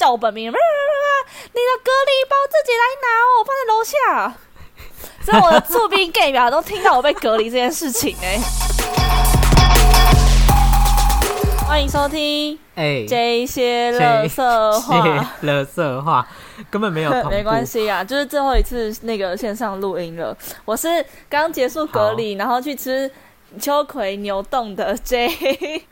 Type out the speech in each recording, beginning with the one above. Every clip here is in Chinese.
叫我本名，你的隔离包自己来拿哦，我放在楼下。所以我的驻兵 gay 表都听到我被隔离这件事情哎、欢迎收听哎，这些乐色话。谢乐色话根本没有 没关。系啊，就是最后一次那个线上录音了。我是刚结束隔离，然后去吃秋葵牛冻的 J，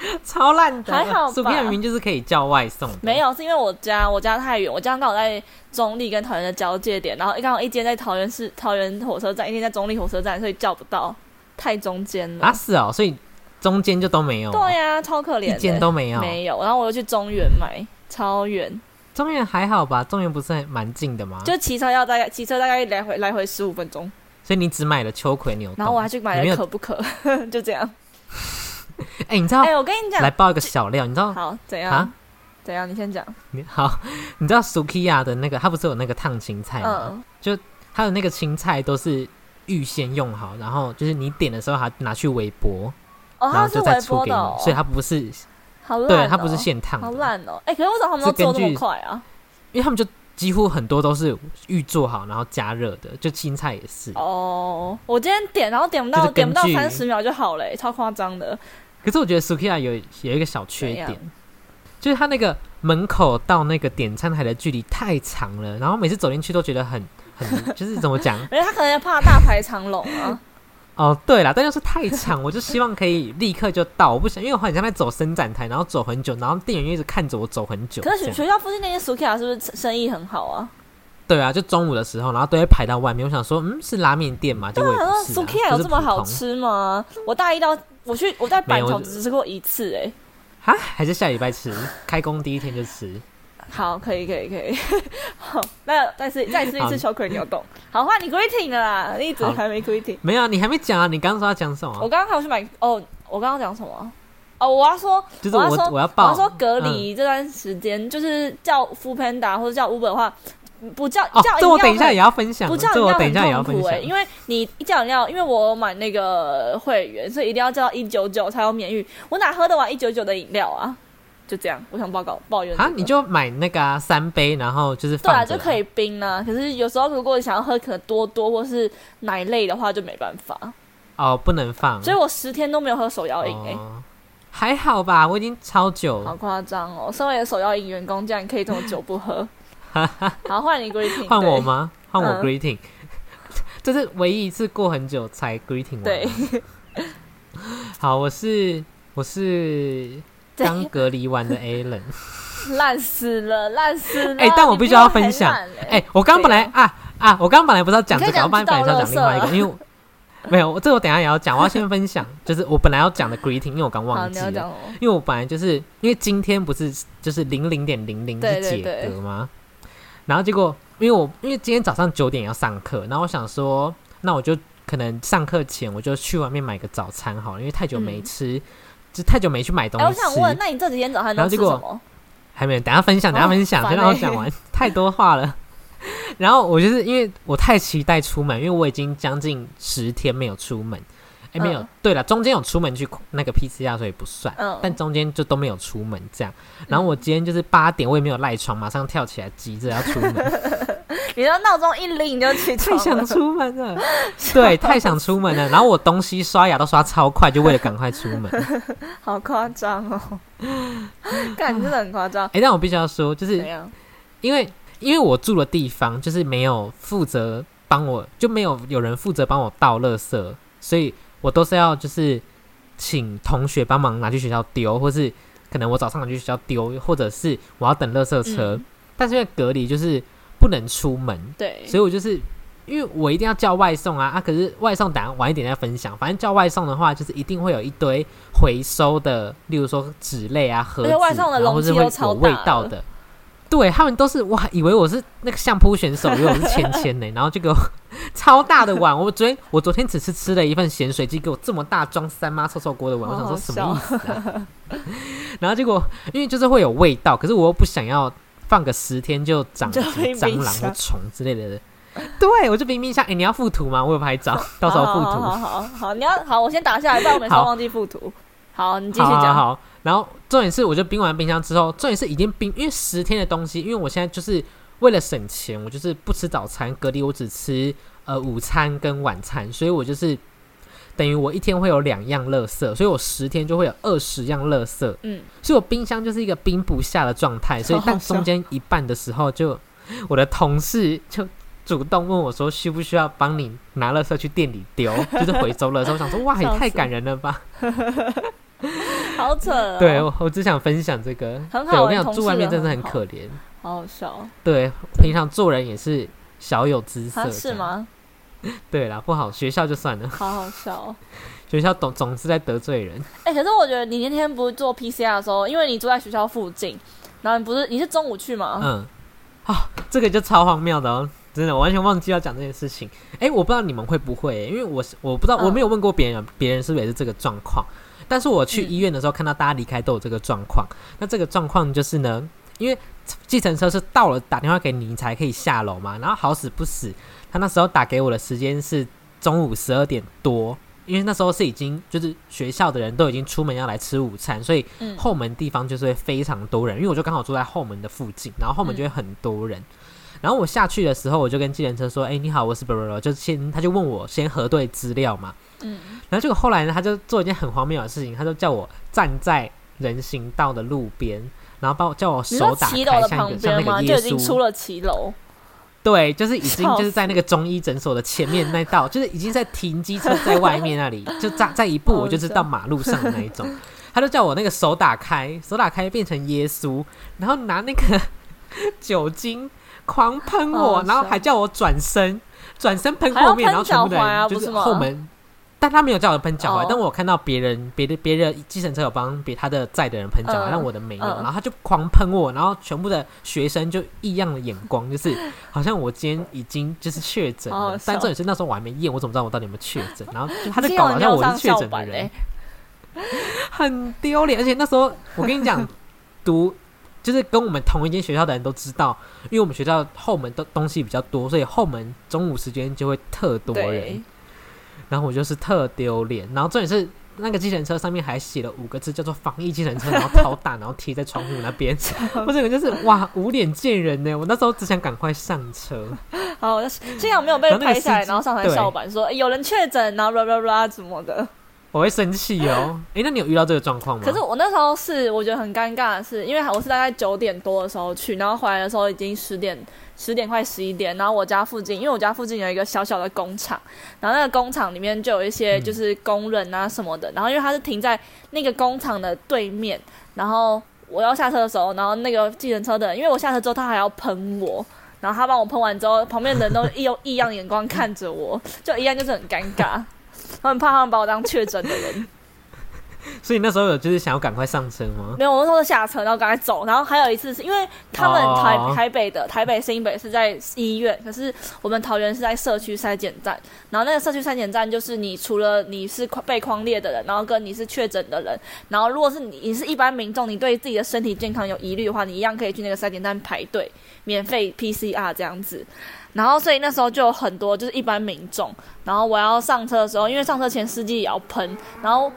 超烂的，还好吧薯片明明就是可以叫外送的，没有，是因为我家我家太远，我家刚好在中立跟桃园的交界点，然后刚好一间在桃园市桃园火车站，一间在中立火车站，所以叫不到，太中间了。啊是哦，所以中间就都没有，对呀、超可怜的，一间都没有。没有。然后我又去中原买，超远，中原还好吧？中原不是很蛮近的吗？就骑车要大概骑车大概来回来回十五分钟，所以你只买了秋葵牛，然后我还去买了可不可，就这样。哎、你知道？哎、我跟你讲，来报一个小料，你知道？好怎样啊？怎样？你先讲。你好，你知道 Sukiya 的那个，它不是有那个烫青菜吗？嗯，它的那个青菜都是预先用好，然后就是你点的时候，它拿去微波，哦，然后就再出给你，哦，所以它不是，好烂、哦，对，它不是现烫好的，烂哦。哎、可是为什么他们都是根做这么快啊？因为他们就几乎很多都是预做好，然后加热的，就青菜也是。哦，我今天点，然后点不到，点不到三十秒就好了、超夸张的。可是我觉得 Sukiya 有有一个小缺点，就是它那个门口到那个点餐台的距离太长了，然后每次走进去都觉得很很，就是怎么讲？而且他可能怕大排长龙啊。哦，对了，但就是太长，我就希望可以立刻就到，我不想，因为我很像在走伸展台，然后走很久，然后店员又一直看着我走很久。可是学校附近那些 Sukiya 是不是生意很好啊？对啊，就中午的时候，然后都会排到外面。我想说，嗯，是拉面店嘛？结果也我想说。Sukiya 有这么好？吃吗？我大一到我去我在板桥只吃过一次、哎，哈，还是下礼拜吃，开工第一天就吃。好，可以可以可以。好，那再吃再吃一次巧克力牛冻。好，换你 greeting 了啦，你一直好还没 greeting。没有啊，你还没讲啊？你刚刚说要讲什么我么？刚刚还有去买哦，我刚刚讲什么？哦，我要说，就是我要说，我要报，我要说隔离这段时间，就是叫 o o Panda 或者叫 Uber 的话，不叫哦叫，这我等一下也要分享，不叫这我等一饮料很下也要分享痛苦哎、。因为你一叫饮料，因为我买那个会员，所以一定要叫一九九才有免运。我哪喝得完一九九的饮料啊？就这样，我想报告抱怨、这个。啊，你就买那个、啊、三杯，然后就是对啊，就可以冰啊。可是有时候如果你想要喝可能多多或是奶类的话，就没办法。哦，不能放。所以我十天都没有喝手摇饮哎、哦，还好吧，我已经超久好夸张哦！身为手摇饮员工，竟然可以这么久不喝。好，换你 greeting，换我？吗？换我嗯 greeting，、这是唯一一次过很久才 greeting 完。对，好，我是我是刚隔离完的 Alan。烂死了，烂死了！哎、但我必须要分享。哎、哎、我刚本来啊啊，我刚本来不是要讲这个，我本来本来是要讲另外一个，因为没有，我这我等一下也要讲，我要先分享，就是我本来要讲的 greeting，因为我刚，忘记了。因为我本来就是因为今天不是就是零零点零零对是解隔吗？然后结果因为我因为今天早上九点要上课，然后我想说，那我就可能上课前我就去外面买个早餐好了，因为太久没嗯吃，就太久没去买东哎、西吃。我想问，那你这几天早餐都然后结果吃什么？还没有，等一下分享，等一下哦分享，烦先让我欸讲完，太多话了。然后我就是因为我太期待出门，因为我已经将近十天没有出门。哎，没有，嗯对了，中间有出门去那个 PCR，所以不算。嗯但中间就都没有出门这样。然后我今天就是八点，我也没有赖床，马上跳起来，急着要出门，你的闹钟一铃你就起太床太，想出门了。对，太想出门了。然后我东西刷牙都刷超快，就为了赶快出门。好夸张哦！感觉真的很夸张。哎，但我必须要说，就是？因为因为我住的地方就是没有负责帮我，就没有有人负责帮我倒垃圾，所以我都是要就是请同学帮忙拿去学校丢，或是可能我早上拿去学校丢，或者是我要等垃圾车。嗯但是因为隔离就是不能出门，对，所以我就是因为我一定要叫外送啊啊！可是外送等下晚一点再分享。反正叫外送的话，就是一定会有一堆回收的，例如说纸类啊、盒子，外送的然后是会有味道的。对他们都是，我还以为我是那个相扑选手，以为我是芊芊呢，然后就给我 超大的碗。我昨天我昨天只是吃了一份咸水鸡，给我这么大装三妈臭臭锅的碗，我想说什么意思啊？然后结果因为就是会有味道，可是我又不想要放个十天就长蟑螂或虫之类的。对，我就冰冰箱。哎、你要附图吗？我有拍照，到时候附图。好好好好好，你要好，我先打下来，不然我每次忘记附图。好，你继续讲。好，然后重点是，我就冰完冰箱之后，重点是已经冰，因为十天的东西，因为我现在就是为了省钱，我就是不吃早餐，隔离我只吃呃午餐跟晚餐，所以我就是等于我一天会有两样垃圾，所以我十天就会有二十样垃圾，嗯，所以我冰箱就是一个冰不下的状态，所以但中间一半的时候就，我的同事就。主动问我说：“需不需要帮你拿垃圾去店里丢？就是回收垃圾。”我想说：“哇，也太感人了吧！” 好扯、哦。对，我我只想分享这个。很好对我跟你讲，住外面真的很可怜。好好笑。对，平常做人也是小有姿色。是？吗？对啦，不好，学校就算了，好好笑、哦。学校总总是在得罪人。哎、可是我觉得你那天不是做 PCR 的时候，因为你住在学校附近，然后你不是你是中午去吗？嗯，啊，这个就超荒谬的哦，真的，我完全忘记要讲这件事情。哎，我不知道你们会不会，因为我是我不知道，嗯我没有问过别人，别人是不是也是这个状况。但是我去嗯医院的时候，看到大家离开都有这个状况。那这个状况就是呢，因为计程车是到了打电话给你，你才可以下楼嘛。然后好死不死，他那时候打给我的时间是中午十二点多，因为那时候是已经就是学校的人都已经出门要来吃午餐，所以嗯后门地方就是会非常多人，因为我就刚好住在后门的附近，然后后门就会很多人。然后我下去的时候，我就跟计程车说：“哎、你好，我是 b r 就先他就问我先核对资料嘛。嗯，然后结果后来呢，他就做一件很荒谬的事情，他就叫我站在人行道的路边，然后把我叫我手打开，像一个像？那个耶就已经出稣。了骑楼。对，就是已经就是在那个中医诊所的前面那道，就是已经在停机车在外面那里，就在在一步我就是到马路上的那一种。他就叫我那个手打开，手打开变成耶稣，然后拿那个酒精狂喷我，然后还叫我转身，转身喷后面，然后全部人就是后门。但他没有叫我喷脚踝，哦但我看到别人别的别的计程车有帮别他的载的人喷脚踝，嗯但我的没有，嗯然后他就狂喷我，然后全部的学生就异样的眼光，就是好像我今天已经就是确诊了，但重点是那时候我还没验，我怎么知道我到底有没有确诊？然后就他在搞好像我是确诊的人欸，很丢脸。而且那时候我跟你讲，读就是跟我们同一间学校的人都知道，因为我们学校后门的东西比较多，所以后门中午时间就会特多人对。，然后我就是特丢脸，然后重点是那个计程车上面还写了五个字，叫做“防疫计程车”，然后超大，然后贴在窗户那边。我整个就是哇，无脸见人呢！我那时候只想赶快上车。好，幸好没有被拍下来，然后上台对校版说、欸有人确诊，然后 blah blah blah 什么的。我会生气哦。诶，那你有遇到这个状况吗？可是我那时候是我觉得很尴尬的是，因为我是大概九点多的时候去，然后回来的时候已经十点十点快十一点，然后我家附近，因为我家附近有一个小小的工厂，然后那个工厂里面就有一些嗯就是工人啊什么的，然后因为它是停在那个工厂的对面，然后我要下车的时候，然后那个计程车的人，因为我下车之后他还要喷我。然后他帮我喷完之后，旁边的人都异用异样眼光看着我，就一样就是很尴尬，我很怕他们把我当确诊的人。所以那时候有就是想要赶快上车吗？没有，我那时候是下车，然后赶快走。然后还有一次是因为他们台、哦台北的台北新北是在医院，可是我们桃园是在社区筛检站。然后那个社区筛检站就是你除了你是被框列的人，然后跟你是确诊的人，然后如果是你你是一般民众，你对自己的身体健康有疑虑的话，你一样可以去那个筛检站排队免费 PCR 这样子。然后，所以那时候就有很多就是一般民众，然后我要上车的时候，因为上车前司机也要喷，然后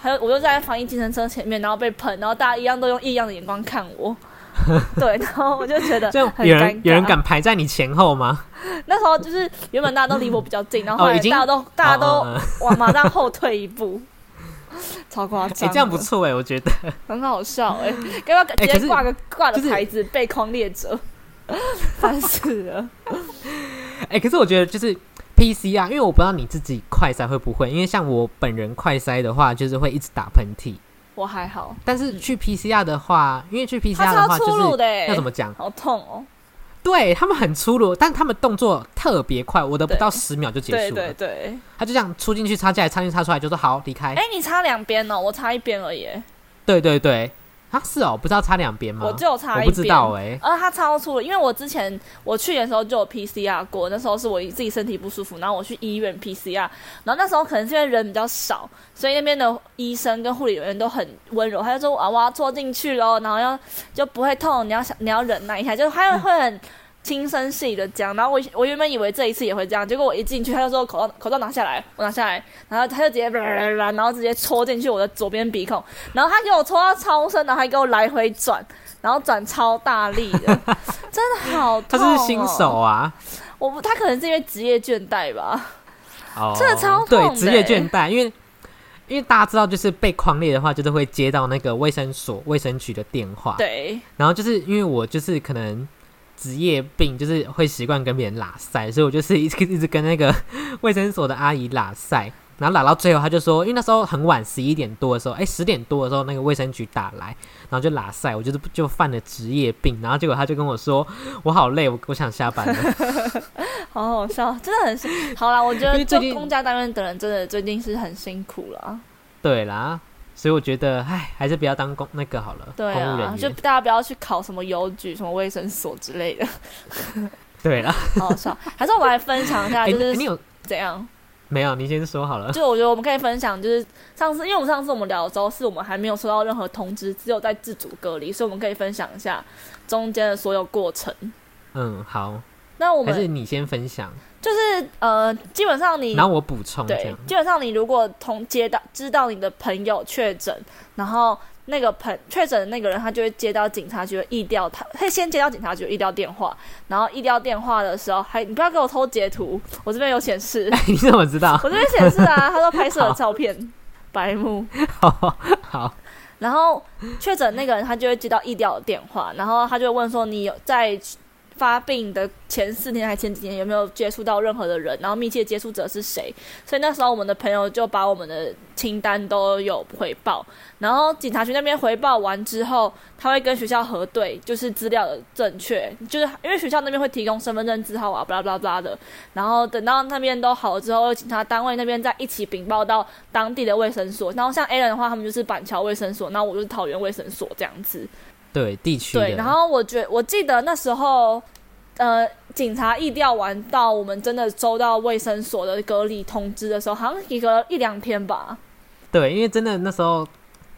还有我就在防疫计程车前面，然后被喷，然后大家一样都用异样的眼光看我，对，然后我就觉得就有人有人。敢排在你前后吗？那时候就是原本大家都离我比较近，然后大家都大家都 往马上后退一步，超夸哎、张的。这样不错哎、我觉得。很好笑哎、要不要直接挂个挂就是个牌子被框列者？烦死了！哎、可是我觉得就是 PCR，因为我不知道你自己快筛会不会，因为像我本人快筛的话，就是会一直打喷嚏。我还好，但是去 PCR 的话，因为去 PCR 的话就是要怎么讲？好痛哦！对他们很粗鲁，但他们动作特别快，我的不到十秒就结束了。对对，他就这样出进去，插进来，插进去，插出来，就说好离开。哎、你插两边哦，我插一边而已欸，对对对，啊是哦，不知道插两边吗？我只有擦一边。我不知道哎、而他超出了，因为我之前我去年的时候就有 PCR 过，那时候是我自己身体不舒服，然后我去医院 PCR，然后那时候可能是因为人比较少，所以那边的医生跟护理人员都很温柔，他就说啊我要戳进去喽，然后要就不会痛，你要想你要忍耐一下，就他会很轻声细语的讲。然后我我原本以为这一次也会这样，结果我一进去，他就说口罩口罩拿下来，我拿下来，然后他就直接然后直接戳进去我的左边鼻孔，然后他给我戳到超深，然后还给我来回转，然后转超大力的，真的好痛、他是新手啊，我不，他可能是因为职业倦怠吧。哦，真的超痛对的职业欸倦怠，因为因为大家知道，就是被框列的话，就是会接到那个卫生所、卫生局的电话，对，然后就是因为我就是可能职业病，就是会习惯跟别人拉塞，所以我就是一直 一直跟那个 卫生所的阿姨拉塞，然后拉到最后，他就说，因为那时候很晚，十一点多的时候，哎，十点多的时候，那个卫生局打来，然后就拉塞，我就是就犯了职业病，然后结果他就跟我说，我好累，我我想下班了。好好笑，真的很辛。好啦，我觉得做公家单位的人真的最近是很辛苦了。对啦，所以我觉得，唉，还是不要当公那个好了，对啊就。大家不要去考什么邮局、什么卫生所之类的，对啦，好好笑。还是我们来分享一下，哎、就是你有怎样？没有？你先说好了。就我觉得我们可以分享，就是上次，因为我们上次我们聊的时候，是我们还没有收到任何通知，只有在自主隔离，所以我们可以分享一下中间的所有过程。嗯，好，那我们还是你先分享，就是呃，基本上你然后我补充这对，。基本上你如果同接到知道你的朋友确诊，然后那个朋确诊的那个人，他就会接到警察局的疫调，他会先接到警察局的疫调电话，然后疫调电话的时候，还你不要给我偷截图，我这边有显示，你怎么知道？我这边显示啊，他说拍摄的照片，白目。好好，然后确诊那个人他就会接到疫调的电话，然后他就会问说你有在发病的前四天还前几天有没有接触到任何的人，然后密切接触者是谁？所以那时候我们的朋友就把我们的清单都有回报，然后警察局那边回报完之后，他会跟学校核对，就是资料的正确，就是因为学校那边会提供身份证字号啊，巴拉巴拉巴拉的，然后等到那边都好了之后，警察单位那边再一起禀报到当地的卫生所，然后像 A 人的话，他们就是板桥卫生所，那我就是桃园卫生所这样子。对地区，对，然后我觉我记得那时候，呃，警察疫调完到我们真的收到卫生所的隔离通知的时候，好像一个一两天吧。对，因为真的那时候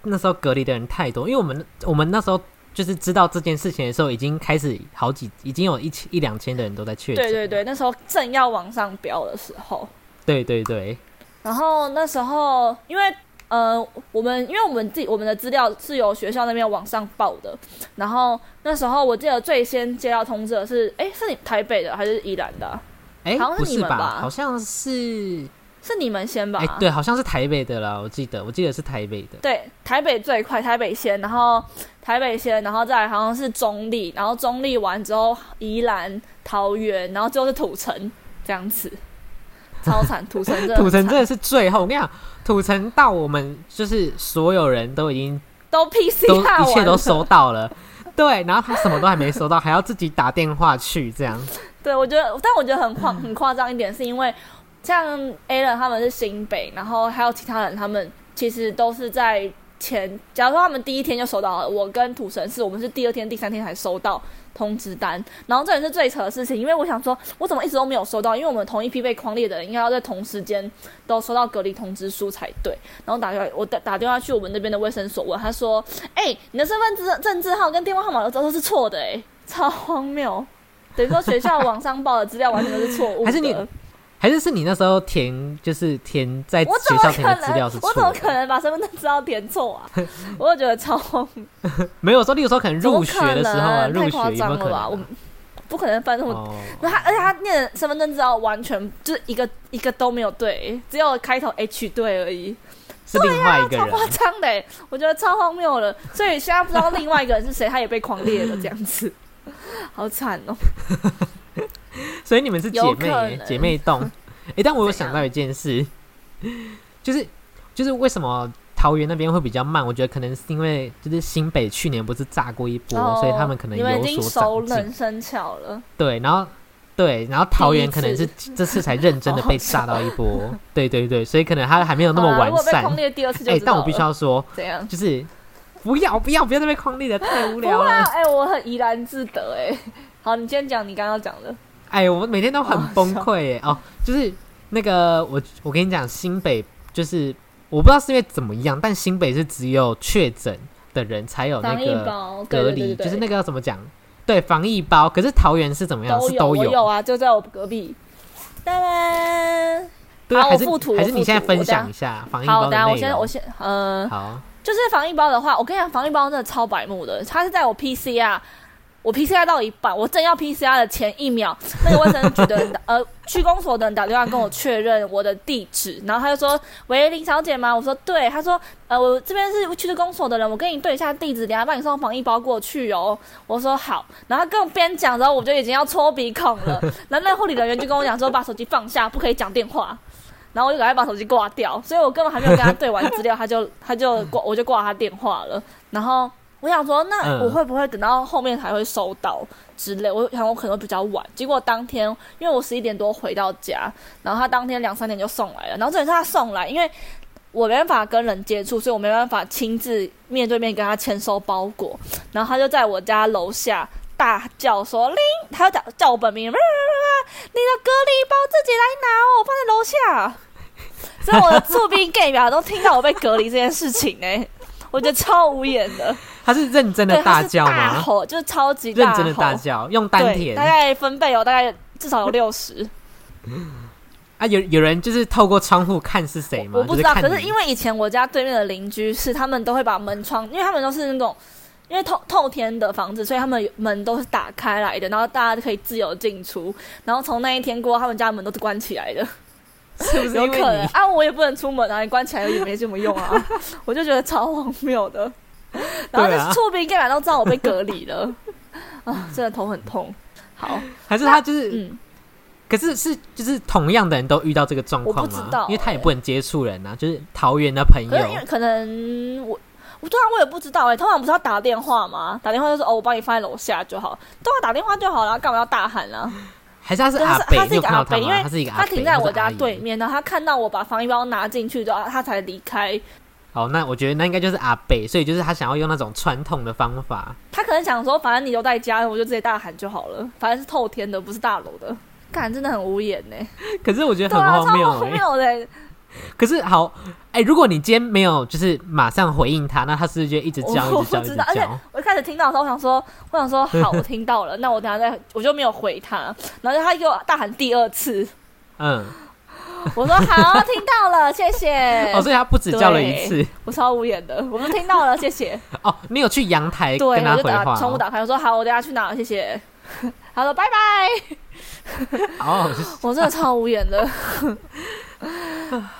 那时候隔离的人太多，因为我们我们那时候就是知道这件事情的时候，已经开始好几已经有一千一两千的人都在确诊，对对对，那时候正要往上飙的时候，对对对然后那时候因为。呃，我们因为我们自己我们的资料是由学校那边往上报的，然后那时候我记得最先接到通知的是，哎，是你台北的还是宜兰的啊、哎、好像是不是吧？你们吧？好像是是你们先吧？哎、对，好像是台北的啦，我记得我记得是台北的，对，台北最快，台北先，然后台北先，然后再来好像是中立，然后中立完之后宜兰、桃园，然后最后是土城这样子，超惨，土城真的土城真的是最后，我跟你讲，土城到我们就是所有人都已经都 PC 都一切都收到了，对，然后他什么都还没收到，还要自己打电话去这样。对，我觉得，但我觉得很夸很夸张一点，是因为像 Alan 他们是新北，然后还有其他人，他们其实都是在前，假如说他们第一天就收到了，我跟土城是我们是第二天、第三天才收到通知单，然后这也是最扯的事情，因为我想说，我怎么一直都没有收到？因为我们同一批被框列的人，应该要在同时间都收到隔离通知书才对。然后打电话，我打打电话去我们那边的卫生所问，他说：“哎、你的身份证证字号跟电话号码都都是错的、哎，超荒谬。”等于说学校网上报的资料完全都是错误的。还是是你那时候填，就是填在我怎么学校填可能的资料是？错我怎么，可能把身份证资料填错啊？我就觉得超荒谬，没有说，例如说可能入学的时候啊，入太夸学有没有可能张了吧？我啊？不可能犯这么。哦，那他而且他念的身份证资料完全就是一个一个都没有对，只有开头 H 对而已，是另外一个人。超夸张的欸，我觉得超荒谬了。所以现在不知道另外一个人是谁，他也被狂猎了这样子，好惨哦。所以你们是姐妹姐妹洞。哎、但我有想到一件事，就是就是为什么桃园那边会比较慢？我觉得可能是因为就是新北去年不是炸过一波，所以他们可能有所熟。能生巧了。对，然后对，然后桃园可能是这次才认真的被炸到一波。对对对，所以可能他还没有那么完善。狂列第二次哎。但我必须要说，怎样？就是不要不要不要再被框列了，太无聊了。哎、我很怡然自得哎。好，你先讲你刚刚讲的。哎，我每天都很崩溃耶！哦，就是那个我我跟你讲，新北就是我不知道是因为怎么样，但新北是只有确诊的人才有那防疫个包隔离，就是那个要怎么讲，对，防疫包。可是桃园是怎么样？都有，是都有有啊，就在我隔壁。当然，对还是还是你现在分享一下防疫好，包的等下我先我先呃，好，就是防疫包的话，我跟你讲，防疫包真的超白目的，它是在我 PCR。我 PCR 到一半，我正要 PCR 的前一秒，那个卫生局的人打，呃，区公所的人打电话跟我确认我的地址，然后他就说：“喂，林小姐吗？”我说：“对。”他说：“呃，我这边是区公所的人，我跟你对一下地址，等下帮你送防疫包过去哦。”我说：“好。”然后他跟我边讲，然后我就已经要戳鼻孔了。然后那护理人员就跟我讲说：“把手机放下，不可以讲电话。”然后我就赶快把手机挂掉，所以我根本还没有跟他对完资料，他就他就挂，我就挂他电话了。然后我想说，那嗯我会不会等到后面才会收到之类？我想我可能会比较晚。结果当天，因为我十一点多回到家，然后他当天两三点就送来了。然后这也是他送来，因为我没办法跟人接触，所以我没办法亲自面对面跟他签收包裹。然后他就在我家楼下大叫说：“林！”他就叫叫我本名，你的隔离包自己来拿哦，我放在楼下。所以我的驻兵 gay 表都听到我被隔离这件事情呢、我觉得超无言的。他是认真的大叫吗？大吼，就是超级认真的大叫，用丹，田大概分贝有大概至少有六十，啊！有有人就是透过窗户看是谁吗？我不知道。可是因为以前我家对面的邻居是他们都会把门窗，因为他们都是那种。因为透透天的房子，所以他们门都是打开来的，然后大家可以自由进出。然后从那一天过后，他们家门都是关起来的，是不是有可能啊，我也不能出门啊，你关起来也没什么用啊。我就觉得超荒谬的。然后对啊那触鼻根本都知道我被隔离了，啊，真的头很痛。好，还是他就是，嗯，可是是就是同样的人都遇到这个状况吗？我不知道因为他也欸不能接触人啊，就是桃园的朋友，可是因为可能我。我对啊，我也不知道哎、通常不是要打电话吗？打电话就说哦，我帮你放在楼下就好，都要，打电话就好了，干嘛要大喊啊？还是他是阿北？他是一个阿北，因吗？为他是一个他停在我家对面，然后他看到我把防疫包拿进去之后，他才离开。哦，那我觉得那应该就是阿北，所以就是他想要用那种传统的方法。他可能想说，反正你都在家，我就直接大喊就好了。反正是透天的，不是大楼的。干，真的很无言呢、可是我觉得很荒谬荒哎、谬的欸、可是好，哎、如果你今天没有就是马上回应他，那他是不是就一直叫，我一直叫，一直不知道，而且？我一开始听到的时候，我想说，我想说，好，我听到了，那我等下再，我就没有回他，然后他给我大喊第二次，嗯，我说好，听到了，谢谢。哦，所以他不止叫了一次。我超无言的，我们听到了，谢谢。哦，你有去阳台对，跟他回话、窗户打开，我说好，我等下去拿，谢谢。他说拜拜，哦，我真的超无言的。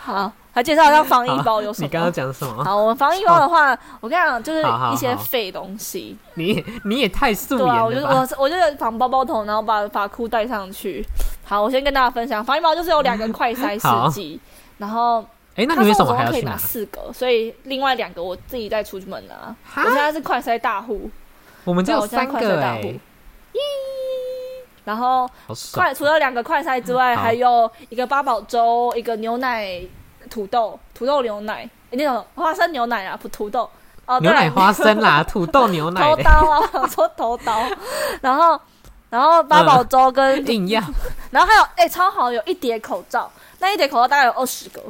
好，还介绍一下防疫包有什么？你刚刚讲什么？好，我们防疫包的话，我跟你讲，就是一些废东西。你你也太素对啊，我就？我我就是绑包包头，然后把发箍带上去。好，我先跟大家分享，防疫包就是有两个快筛好试剂，然后哎、那他你为什说我总共可以么还要去拿？四个，所以另外两个我自己再出门拿。哈我现在是快塞大户，我们只有三个大户。然后快除了两个快餐之外，好。还有一个八宝粥，一个牛奶土豆，土豆牛奶，诶那种花生牛奶啊，不土豆。哦，牛奶花生啦，土豆牛奶的，头刀啊，我说头刀，然后然后八宝粥跟，硬要。然后还有哎、超好，有一叠口罩，那一叠口罩大概有二十个，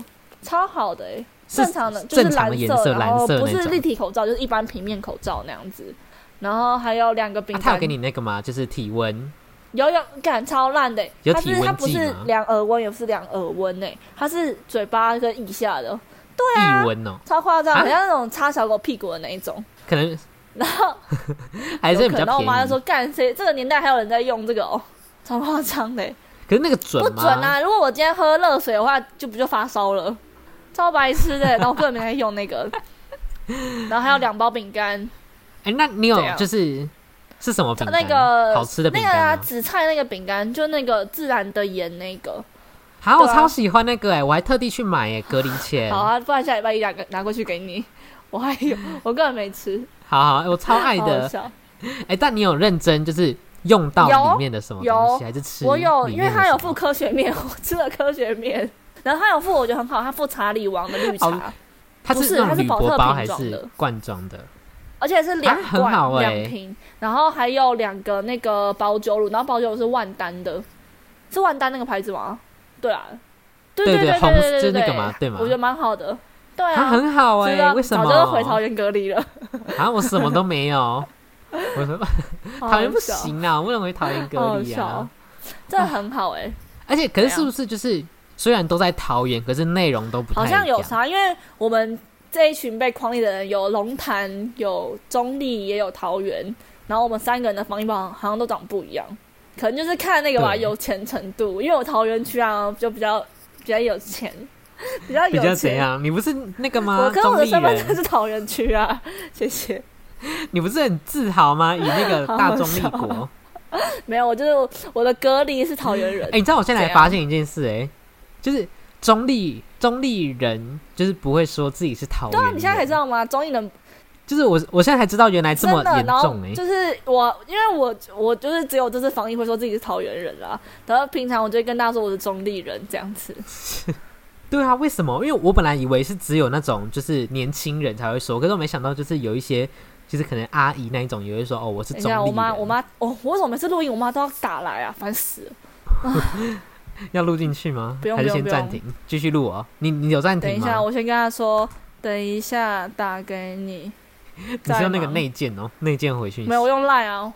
超好的哎、是正常的就是正常的蓝颜色，然蓝后不是。立体口罩，就是一般平面口罩那样子。然后还有两个饼啊，他，有给你那个吗？就是体温，有有感超烂的、它有体是它不是吗量耳温，也不是量耳温诶，它是嘴巴跟腋下的，对啊腋，温哦，超夸张，啊很像那种擦小狗屁股的那一种。可能然后 还是有可能然后便。我妈就说：“干谁？这个年代还有人在用这个哦，超夸张的欸，可是那个准吗？不准啊！如果我今天喝热水的话，就不就发烧了，超白痴的。然后我根本没在用那个。然后还有两包饼干，哎、那你有就是是什么饼干？那个好吃的饼那个啊？紫菜那个饼干，就那个自然的盐那个。好、我超喜欢那个哎、我还特地去买哎、隔离前。好啊，不然下礼拜一两个拿过去给你。我还有，我根本没吃，好好，哎我超爱的。笑。哎、但你有认真就是用到里面的什么东西，还是吃？我有，因为它有副附科学面，我吃了科学面。然后它有附，我觉得很好，它附查理王的绿茶，哦它不是它是保特箔包还瓶装的是罐装的？而且是两罐、两瓶，然后还有两个那个保酒乳，然后保酒乳是万丹的，是万丹那个牌子吗？对啊，对对对对对对对就是那个对嘛对吗我觉得蛮好的，对它啊，很好哎、是啊为什么？早就回桃园隔离了。啊，我什么都没有。我说好 桃园不笑，行啊，我不能回桃园好隔离啊。，真的很好哎、而且可是是不是就是虽然都在桃园，可是内容都不太好像一样有啥，因为我们这一群被框立的人有龙潭、有中立，也有桃园，然后我们三个人的防疫包好像都长不一样，可能就是看那个吧有钱程度，因为我桃园区啊就比较 比较有钱，比较有比较怎钱。样？你不是那个吗？我跟我的身份证，是桃园区啊，谢谢。你不是很自豪吗？以那个 大中立国，没有，我就是我的隔离是桃园人哎、。你知道我现在发现一件事、哎，就是中立中立人就是不会说自己是桃园人。对啊，你现在才知道吗？中立人就是我我现在才知道原来这么，严重哎、就是我，因为我我就是只有这次防疫会说自己是桃园人啦，然后平常我就会跟大家说我是中立人这样子。对啊，为什么？因为我本来以为是只有那种就是年轻人才会说，可是我没想到就是有一些就是可能阿姨那一种也会说哦，我是中立人。我妈我妈哦，我为什么每次录音我妈都要打来啊？烦死了！要录进去吗？不用还是先暂停，继续录哦。你你有暂停吗？等一下，我先跟他说，等一下打给你。你是用那个内建哦，内建回讯息。没有，我用 Line 啊。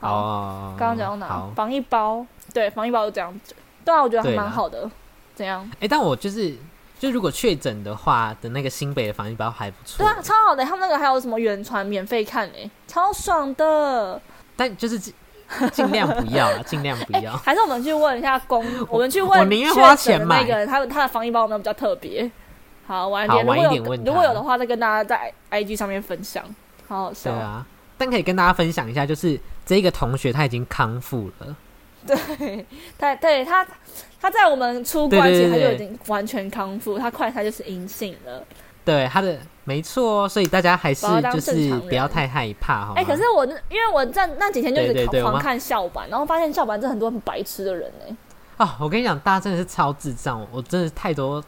好，哦，刚刚讲到哪好？，防疫包，对，防疫包就这样子。对啊，我觉得还蛮好的。怎样？哎、但我就是就如果确诊的话的那个新北的防疫包还不错。对啊，超好的。他们那个还有什么远传免费看诶，超爽的。但就是尽 尽量不要啦，尽量不哎、要。还是我们去问一下公，我们去问我宁愿花钱买那个人，他的他的防疫包有没有比较特别？好，晚一点，如果晚一点有问如果有的话，再跟大家在 IG 上面分享。好好笑对，啊，但可以跟大家分享一下，就是这个同学他已经康复了。对，他对他他在我们出关前他就已经完全康复，他快他就是阴性了。对他的没错，所以大家还是就是不要太害怕，好吗？哎、可是我那因为我在那几天就一直狂看校版，然后发现校版真的很多很白痴的人呢、啊，我跟你讲，大家真的是超智障，我真的太多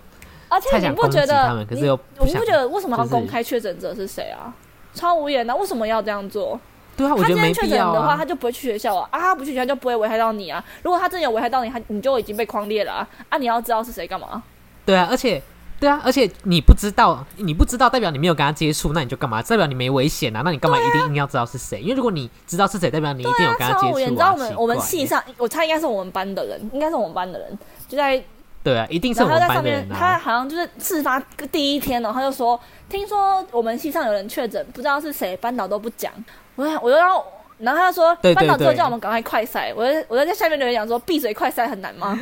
而且你不觉得他们，可是不想我不觉。得为什么要公开确诊者是谁啊？超无言的，为什么要这样做？对啊，我他今天觉得没必确诊的话，他。就不会去学校啊！啊，他不去学校就不会危害到你啊！如果他真的有危害到你，他你就已经被框列了啊！啊，你要知道是谁干嘛？对啊，而且对啊，而且你不知道，你不知道代表你没有跟他接触，那你就干嘛？代表你没危险啊？那你干嘛一定硬要知道是谁？因为如果你知道是谁，代表你一定有跟他接触、啊。超无言！你知道我们我们系上，我猜应该是我们班的人，应该是我们班的人，就在对啊，一定是我们后他在上面，班的人他啊。好像就是事发第一天哦，他就说，听说我们系上有人确诊，不知道是谁，班导都不讲。我就我就要，然后他就说，对对班导之后叫我们赶快快筛，我就我就在下面留言讲说，闭嘴快筛很难吗？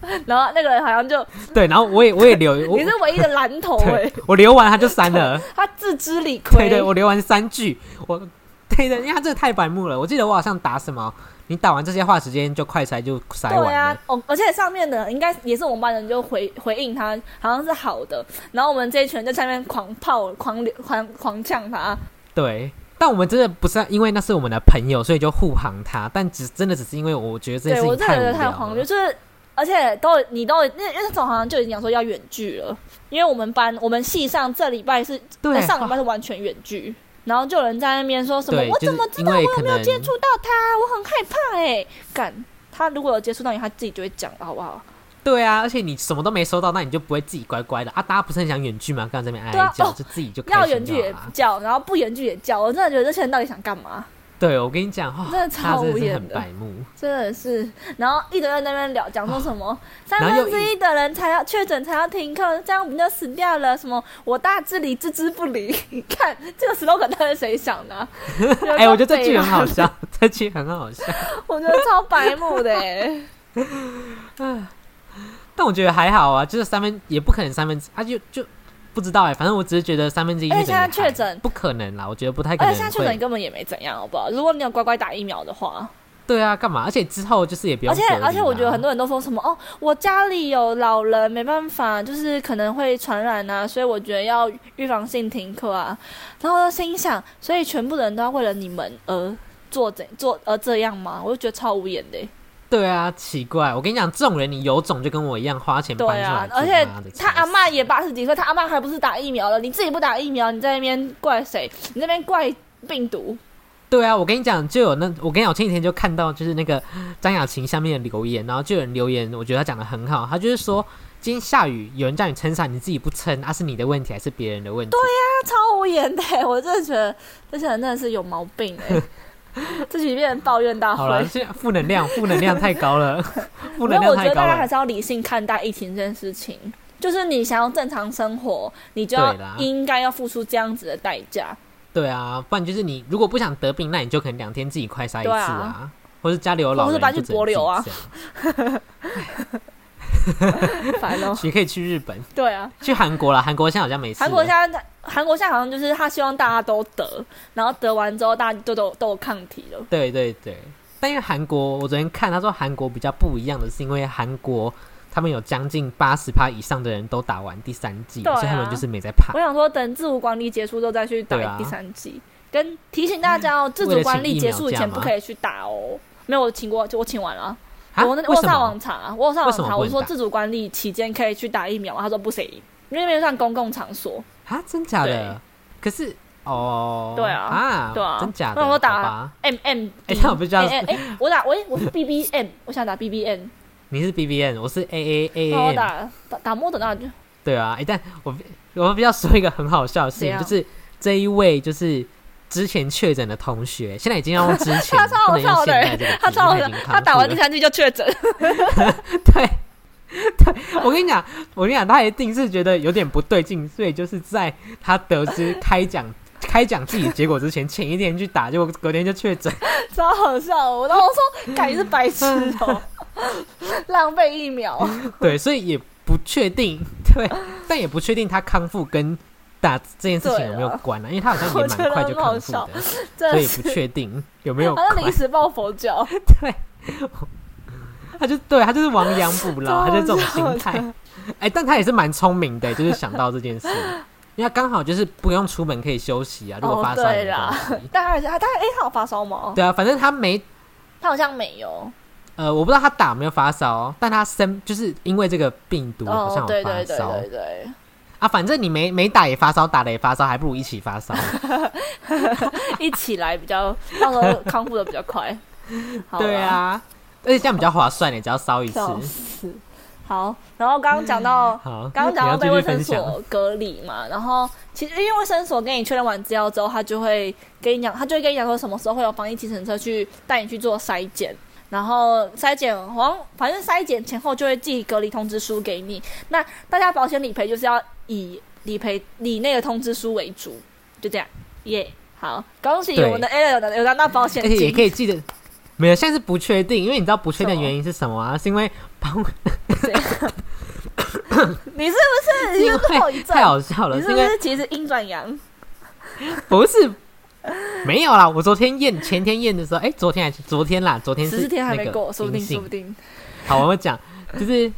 然后那个人好像就对，然后我也我也留，你是唯一的蓝头哎、对，我留完他就删了。他自知理亏。对对，我留完三句，我对的，因为他真的太白目了。我记得我好像打什么，你打完这些话，时间就快筛就筛完了。对啊，哦，而且上面的应该也是我们班人就回回应他，好像是好的，然后我们这一群人在下面狂炮、狂流狂狂呛他，对，但我们真的不是因为那是我们的朋友，所以就护航他，但只真的只是因为我觉得这件事情太无我真的觉得太聊荒谬，就是而且都你都那那种好像就已经讲说要远距了，因为我们班我们系上这礼拜是对，上礼拜是完全远距，然后就有人在那边说什么，我怎么知道我有没有接触到他，我很害怕哎、干他如果有接触到你，他自己就会讲了，好不好？对啊，而且你什么都没收到，那你就不会自己乖乖的啊。大家不是很想远距吗？刚才这边哀哀叫，对啊哦就自己就要远距也叫，然后不远距也叫，我真的觉得这些人到底想干嘛？对，我跟你讲，哦、真的超无言的很白目。真的是，然后一直在那边聊，讲说什么三分之一的人才要确诊才要停课，这样我们就死掉了。什么我大治理，置之不理。你看这个 slogan 到底是谁想的啊、哎、我觉得这句很好笑，这句很好笑。我觉得超白目的哎。但我觉得还好啊，就是三分也不可能三分之，啊就就不知道哎、反正我只是觉得三分之一而且现在确诊不可能啦，我觉得不太可能而且现在确诊。根本也没怎样，好不好？如果你有乖乖打疫苗的话，对啊，干嘛？而且之后就是也不用而且而且我觉得很多人都说什么哦，我家里有老人，没办法，就是可能会传染啊，所以我觉得要预防性停课啊。然后就心想，所以全部人都要为了你们而做怎做而这样吗？我就觉得超无言的欸。对啊，奇怪，我跟你讲，这种人你有种就跟我一样花钱搬出对啊来，做而且他阿嬷也八十几岁，他阿嬷还不是打疫苗了，你自己不打疫苗，你在那边怪谁？你那边怪病毒？对啊，我跟你讲，就有那我跟你讲，我前几天就看到就是那个张雅琴下面的留言，然后就有人留言，我觉得他讲的很好，他就是说，今天下雨，有人叫你撑伞，你自己不撑，那、是你的问题还是别人的问题？对啊超无言的欸，我真的觉得这些人真的是有毛病哎。这几变成抱怨大好了，现在负能量，负能量太高了，负能量太高我觉得大家还。是要理性看待疫情这件事情。就是你想要正常生活，你就要应该要付出这样子的代价。对啊，不然就是你如果不想得病，那你就可能两天自己快筛一次啊啊，或是家里有老人，或是搬去就只能帛琉啊 烦哦。也可以去日本，对啊，去韩国了。韩国现在好像没。韩国现在韩国现在好像就是他希望大家都得，然后得完之后大家都都都有抗体了。对对对，但因为韩国，我昨天看他说韩国比较不一样的是，因为韩国他们有将近八十趴以上的人都打完第三剂所以他们就是没在怕我。想说，等自主管理结束之后再去打第三剂。跟提醒大家哦，自主管理结束以前不可以去打哦。没有，我请过，我请完了。啊我那我上网查，我有上为网查，我说自主管理期间可以去打疫苗，他说不行，因为那边算公共场所。啊？真假的？可是哦，对啊啊，对啊真假的？那我打 M M，哎他有不叫哎哎，我打我我是 B B M，我想打 B B M，你是 B B N，我是 A A A A 我 N，打打打莫德纳就对啊。哎，但我我比较说一个很好笑的事情，就是这一位就是。之前确诊的同学，现在已经要用之前，他超好笑的他超好笑他打完第三剂就确诊，对，对，我跟你讲，我跟你讲，他一定是觉得有点不对劲，所以就是在他得知开奖开奖自己结果之前，前一天去打，结果隔天就确诊。超好笑。我然后说，感觉是白痴哦，浪费疫苗。对，所以也不确定，对，但也不确定他康复跟打这件事情有没有关啊，因为他好像也蛮快就康复的，所以不，确定有没有关好像临。时抱佛脚，对，他就对他就是亡羊补牢，他就这种心态。哎、但他也是蛮聪明的，就是想到这件事，因为他刚好就是不用出门可以休息啊。如果哦发烧。但还是他他哎，他有发烧吗？对啊，反正他没他好像没有。呃，我不知道他打没有发烧，但他生就是因为这个病毒好像有发对对烧、对对，啊。反正你没没打也发烧，打了也发烧，还不如一起发烧。一起来比较，到时候康复的比较快。好对，啊，而且这样比较划算，你只要烧一次。好，然后刚刚讲到好，刚刚讲到被卫生所隔离嘛，然后其实因为卫生所跟你确认完资料之后，他就会跟你讲，他就会跟你讲说什么时候会有防疫计程车去带你去做筛检，然后筛检好像反正筛检前后就会寄隔离通知书给你。那大家保险理赔就是要以理赔理内的通知书为主，就这样，耶、好，恭喜我们的 A 有拿有拿到保险而且也可，以记得。没有，现在是不确定，因为你知道不确定的原因是什么啊？是因为帮 你是不是你是不是后遗症太？好笑了，你是不是因为是其实阴转阳？不是 没有啦。我昨天验前天验的时候，哎、昨天还是昨天啦，昨天是十四天还没过，说不定说不定。好，我们讲，就是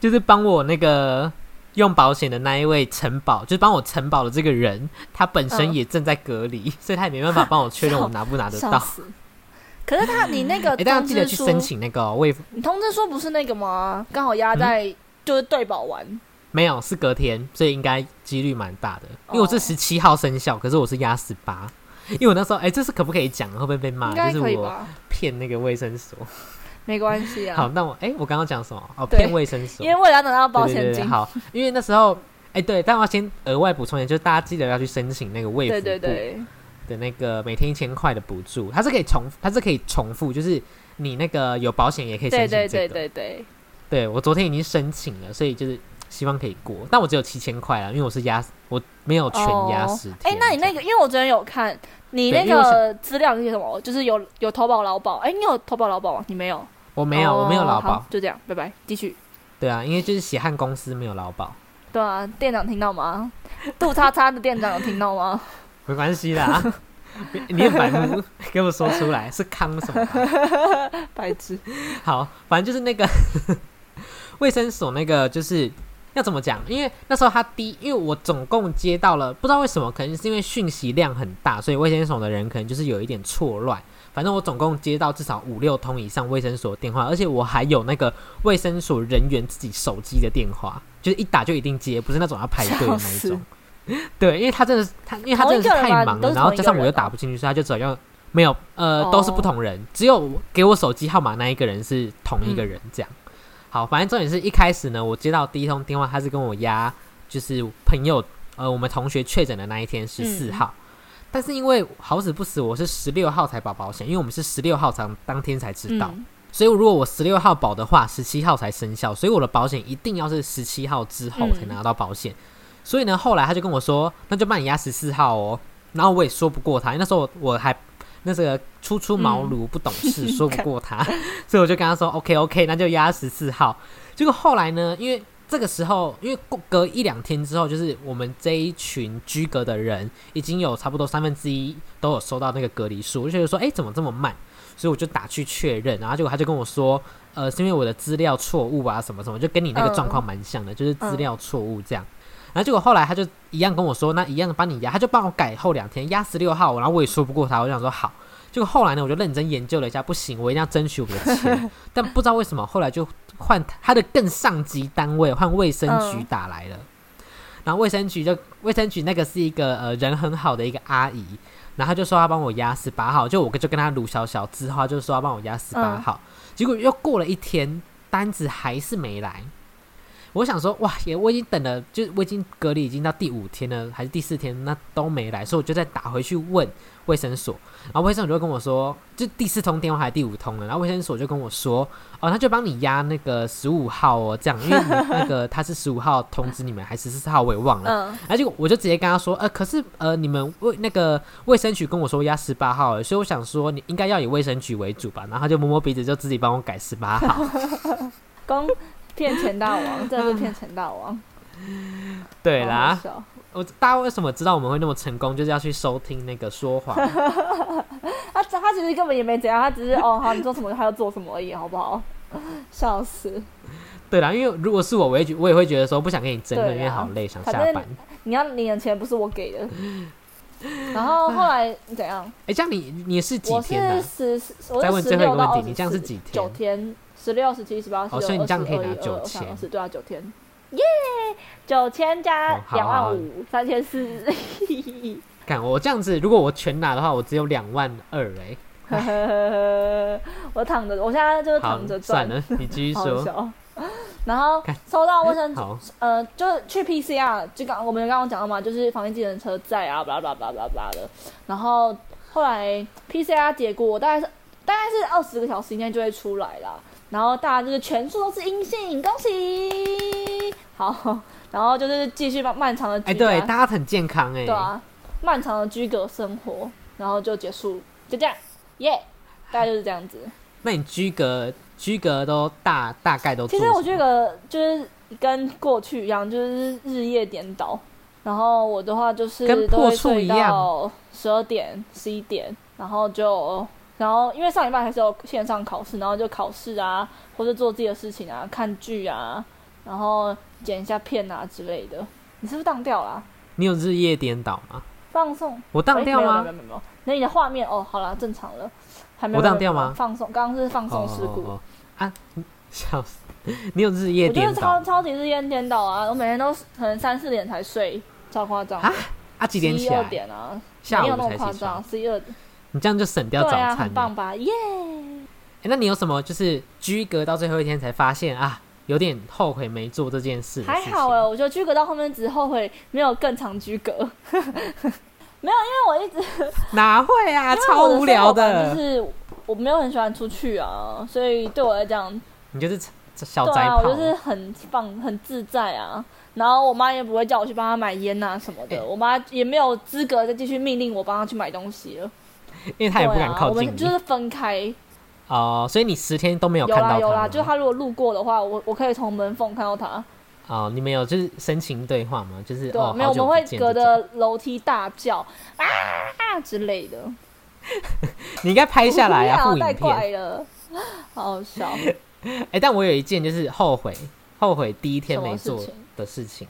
就是帮我那个用保险的那一位承保，就是帮我承保的这个人，他本身嗯也正在隔离，所以他也没办法帮我确认我拿不拿得到。可是他，你那个哎、大家通知书，记得去申请那个哦卫、你通知书不是那个吗？刚好嗯压在就是对保完，没有是隔天，所以应该几率蛮大的。因为我是哦十七号生效，可是我是压十八。因为我那时候，哎、这是可不可以讲？会不会被骂？就是我？骗那个卫生所。没关系啊好，啊，那我，哎、我刚刚讲什么？哦，骗卫生所。因为为了要拿到保对对险金，对对好，因为那时候，哎、对，但我要先额外补充一下，就是大家记得要去申请那个卫福对部对对，的那个每天一千块的补助，它是可以重，它是可以重复，就是你那个有保险也可以申对对请这个。对对对，对我昨天已经申请了，所以就是希望可以过，但我只有七千块啊，因为我是压，我没有全压十天。哎，那你那个，因为我昨天有看你那个资料是什么？就是有有投保劳保，哎，你有投保劳保吗？你没有？我没有，我没有哦劳保。就这样，拜拜，继续。对啊，因为就是血汗公司没有劳保，对啊，店长听到吗？杜叉叉的店长有听到吗？没关系啦。你很白目，给我说出来是康什么吧？白痴。好，反正就是那个卫生所那个，就是要怎么讲？因为那时候他第一，因为我总共接到了，不知道为什么，可能是因为讯息量很大，所以卫生所的人可能就是有一点错乱。反正我总共接到至少五六通以上卫生所的电话，而且我还有那个卫生所人员自己手机的电话，就是一打就一定接，不是那种要排队的那一笑种。对，因为他真的是他，因为他真的是太忙了，然后加上我又打不进去，所以他就只要没有呃、都是不哦同人，只有给我手机号码那一个人是同一个嗯人这样。好，反正重点是一开始呢，我接到第一通电话，他是跟我压，就是朋友呃我们同学确诊的那一天十四嗯号。但是因为好死不死，我是十六号才保保险，因为我们是十六号才当天才知道，嗯所以如果我十六号保的话，十七号才生效，所以我的保险一定要是十七号之后才拿到保险。所以呢，后来他就跟我说，那就帮你压十四号哦。然后我也说不过他，那时候我我还那这个初出茅庐不懂事，说不过他，所以我就跟他说 OK OK，那就压十四号。结果后来呢，因为这个时候，因为过隔一两天之后，就是我们这一群居隔的人已经有差不多三分之一都有收到那个隔离书，我就觉得说，哎，怎么这么慢？所以我就打去确认，然后结果他就跟我说，呃，是因为我的资料错误啊，什么什么，就跟你那个状况蛮像的，就是资料错误这样。然后结果后来他就一样跟我说，那一样帮你压，他就帮我改后两天压十六号，然后我也说不过他，我就想说好。结果后来呢，我就认真研究了一下，不行，我一定要争取我的钱。但不知道为什么后来就换他的更上级单位，换卫生局嗯打来了。然后卫生局就卫生局那个是一个呃人很好的一个阿姨，然后他就说要帮我压十八号，就我就跟他卢小小之后，他就说要帮我压十八嗯号。结果又过了一天，单子还是没来。我想说，哇，也我已经等了，就是我已经隔离已经到第五天了，还是第四天，那都没来，所以我就再打回去问卫生所，然后卫生所就跟我说，就第四通电话还是第五通了，然后卫生所就跟我说，哦，他就帮你压那个十五号哦，这样，因为你那个他是十五号通知你们，还是十四号我也忘了，嗯，然后结果我就直接跟他说，呃，可是呃，你们卫那个卫生局跟我说压十八号了，所以我想说你应该要以卫生局为主吧。然后他就摸摸鼻子，就自己帮我改十八号。公骗钱大王，真的是骗钱大王。对啦我大家为什么知道我们会那么成功，就是要去收听那个说谎。他他其实根本也没怎样，他只是哦好，你做什么他要做什么而已，好不好？笑死！对啦，因为如果是我，我也觉我也会觉得说不想跟你争论，因为好累，想下班。你要你的钱不是我给的。然后后来怎样？哎，这样你你是几我天呢、是十，我再问是十六到二十最后一个问题，你这样是几天九天？天，十六、十七、十八、十九、哦所以你这样可以拿九千二对啊，九天，耶，九千加两万五，三千四，看我这样子，如果我全拿的话，我只有两万二哎。我躺着，我现在就是躺着，赚，算了，你继续 说。然后收到卫生纸，呃，就是去 PCR，就刚我们刚刚讲到嘛，就是防疫计程车在啊，巴拉巴拉巴拉巴拉的。然后后来 PCR 结果大概是大概是二十个小时以内就会出来啦。然后大家就是全数都是阴性，恭喜！好，然后就是继续漫漫长的哎，对，大家很健康哎。对啊，漫长的居隔生活，然后就结束，就这样，耶、大概就是这样子。那你居隔居隔都大大概都其实我觉得就是跟过去一样，就是日夜颠倒。然后我的话就是跟都会破处睡一样到十二点、十一点，然后就然后因为上礼拜还是有线上考试，然后就考试啊，或者做自己的事情啊，看剧啊，然后剪一下片啊之类的。你是不是当掉了啊、你有日夜颠倒吗？放松？我当掉吗诶没有没有？没有那你的画面哦，好了，正常了，还没有我当掉吗放松，刚刚是放松事故。哦哦哦啊，笑死！你有日夜我觉得超超级日夜颠倒啊！我每天都可能三四点才睡，超夸张。啊？啊，几点起十一二来？点啊，下午没有那么才起夸张，床。十一二点。你这样就省掉早餐棒吧？耶！诶那你有什么就是居隔到最后一天才发现啊，有点后悔没做这件事？还好哎，我觉得居隔到后面只是后悔没有更长居隔。没有，因为我一直 哪会啊，超无聊的。就是我没有很喜欢出去啊，所以对我来讲，你就是小宅。我就是很放很自在啊。然后我妈也不会叫我去帮她买烟啊什么的，哎我妈也没有资格再继续命令我帮她去买东西了。因为他也不敢对啊，我靠近你们就是分开，哦，所以你十天都没有有看到他啦有啦，就是他如果路过的话，我我可以从门缝看到他。哦，你们有就是深情对话吗？就是对没有，我们会隔着楼梯大叫啊之类的。你应该拍下来啊，太影片。怪了，好好笑。哎、但我有一件就是后悔，后悔第一天没做事情的事情，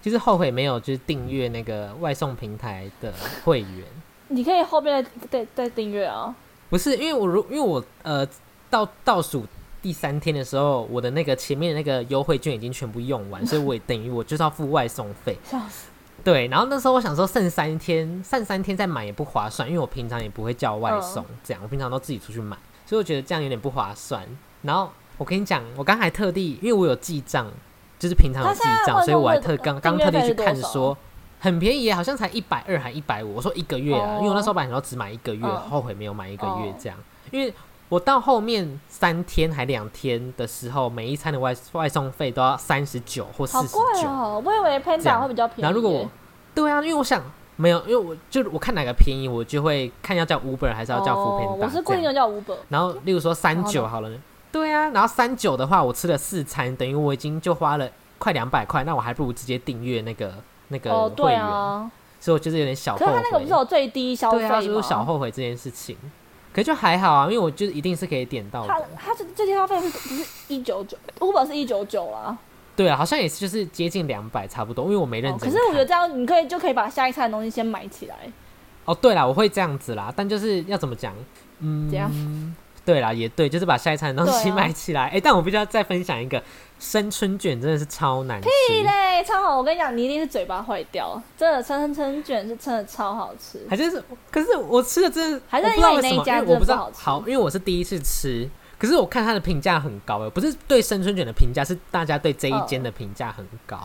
就是后悔没有就是订阅那个外送平台的会员。你可以后面再再再订阅啊。不是因为我如因为我呃到倒数第三天的时候，我的那个前面的那个优惠券已经全部用完，所以我也等于我就是要付外送费。笑死！对，然后那时候我想说剩三天，剩三天再买也不划算，因为我平常也不会叫外送，这样我平常都自己出去买，所以我觉得这样有点不划算。然后我跟你讲，我刚才特地，因为我有记账，就是平常有记账，所以我还特刚刚特地去看说很便宜耶，好像才一百二还一百五。我说一个月啊，哦因为我那时候本来想说只买一个月，嗯后悔没有买一个月哦这样，因为我到后面三天还两天的时候，每一餐的外外送费都要三十九或四十九。哦！我以为 Panda 会比较便宜耶。然后如果我对啊，因为我想没有，因为我就我看哪个便宜，我就会看要叫 Uber 还是要叫哦 Panda 我是固定叫 Uber。然后例如说三九好了，对啊，然后三九的话，我吃了四餐，等于我已经就花了快两百块，那我还不如直接订阅那个那个会员，啊，所以我就是有点小可后悔。是他那个不是有最低消对啊，费所以我小吗？后悔这件事情。可是就还好啊，因为我就是一定是可以点到他的。他这最低消费是不是一九九？Uber 是一九九啊。对啊，好像也是就是接近两百差不多，因为我没认哦，真看。可是我觉得这样你可以就可以把下一餐的东西先买起来。哦，对啦，我会这样子啦，但就是要怎么讲，嗯，怎样对啦，也对，就是把下一餐的东西买起来。哎、但我必须要再分享一个生春卷，真的是超难吃。屁嘞，超好！我跟你讲，你一定是嘴巴坏掉。真的，生春卷是真的超好吃。还就是，可是我吃的真的，还是我不知道为什么，因为那一家因为我不知道真的不好吃好，因为我是第一次吃，可是我看它的评价很高，哎，不是对生春卷的评价，是大家对这一间的评价很高。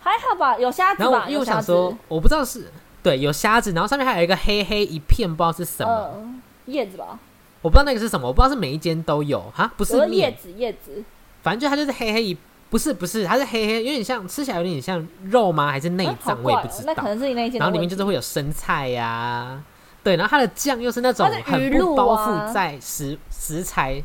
还好吧，有虾子吧？然后因为我。想说，我不知道是对有虾子，然后上面还有一个黑黑一片，不知道是什么，嗯，叶子吧，我不知道那个是什么，我不知道是每一间都有哈，不不是面，叶子，叶子。反正就它就是黑黑一，不是不是，它是黑黑，有点像吃起来有点像肉吗？还是内脏？我也不知道。哦那可能是你那一间然后里面就是会有生菜呀、对，然后它的酱又是那种很不包啊覆在食食材，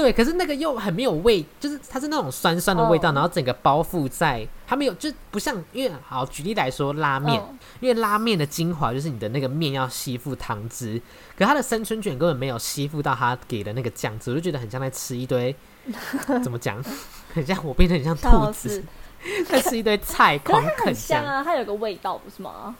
对，可是那个又很没有味，就是它是那种酸酸的味道，嗯。然后整个包覆在，它没有就不像，因为好举例来说拉面，嗯。因为拉面的精华就是你的那个面要吸附汤汁，可它的生春卷根本没有吸附到它给的那个酱汁，我就觉得很像在吃一堆，怎么讲，很像我变得很像兔子死，在吃一堆菜可是它狂啃，很香啊，它有个味道不是吗？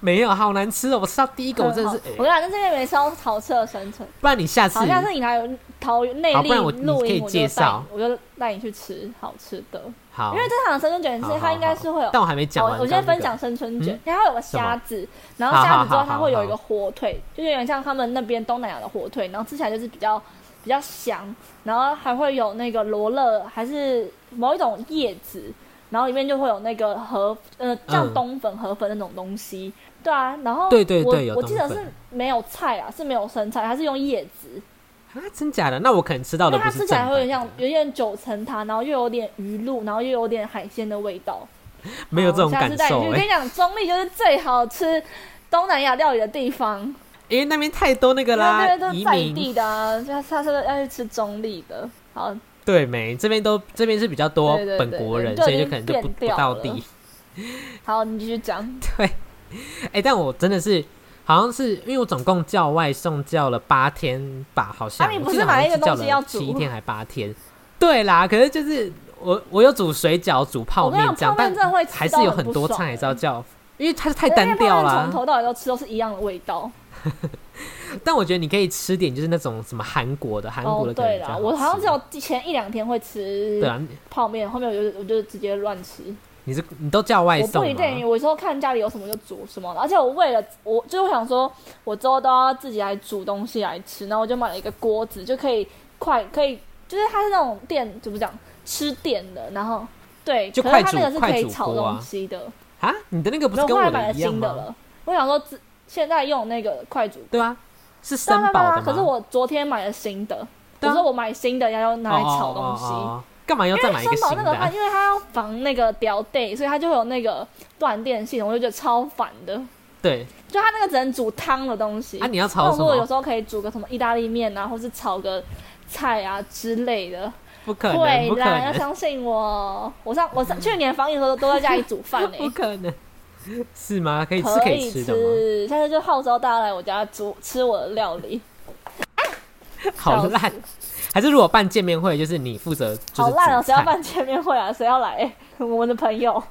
没有好难吃哦，我吃到第一个我真的是，我跟你讲，在这边没烧好吃的生存。不然你下次好像是你来桃内力不然我你可以录音，我介绍，我就带你去吃好吃的。好，因为这场生春卷是它应该是会有但我还没讲好，完。我先分享生春卷嗯，因为它有个虾子，然后虾子之后它会有一个火腿，就有点像他们那边东南亚的火腿，然后吃起来就是比较比较香，然后还会有那个罗勒，还是某一种叶子，然后里面就会有那个河呃像嗯冬粉、河粉那种东西，对啊，然后对对我对有冬粉我记得是没有菜啊，是没有生菜，它是用叶子，啊，真假的？那我可能吃到因为它的不是正吃起来会有点像有点九层塔，然后又有点鱼露，然后又有点海鲜的味道。没有这种感受哎、去跟你讲，中立就是最好吃东南亚料理的地方，因为那边太多那个啦那边都是在地的啊，就他说要去吃中立的。好，对没？这边都这边是比较多本国人，对所以就可能就不不到地。好，你继续讲。对，哎、但我真的是好像是因为我总共叫外送叫了八天吧，好像、啊你不我记得好像是买一个叫了东西要煮七天还八天？对啦，可是就是我我有煮水饺、煮泡面这样，但还是有很多菜还是要欸叫，因为它太因为单调啦从。头到尾都吃都是一样的味道。但我觉得你可以吃点就是那种什么韩国的，韩国哦，的对啦，我好像只有前一两天会吃对啊，泡面，后面我就我就直接乱吃。你是你都叫外送我不？一定，有时候看家里有什么就煮什么，而且我为了我就是我想说，我之后都要自己来煮东西来吃，然后我就买了一个锅子，就可以快可以，就是它是那种电怎么讲吃电的，然后对，就可是它快煮那个是可快以炒东西的，啊，你的那个不是跟我的一样吗？新的了。我想说自现在用那个快煮，对啊，是对生啊对啊宝的吗？可是我昨天买了新的，对啊我说我买新的要用拿来炒东西。哦哦哦哦干嘛要因为再买一个新的啊、生宝那个饭，因为它要防那个掉 day，所以它就会有那个断电系统，我就觉得超烦的。对，就它那个只能煮汤的东西。啊，你要那炒什么？我如果有时候可以煮个什么意大利面啊，或是炒个菜啊之类的，不可能，不可会啦，要能，相信我。我上我上去年防疫的时候都在家里煮饭呢、不可能，是吗？可以吃可以吃的吗？吃，下次就号召大家来我家煮吃我的料理，好烂，还是如果办见面会，就是你负责，就是好烂啊！谁要办见面会啊？谁要来？我们的朋友，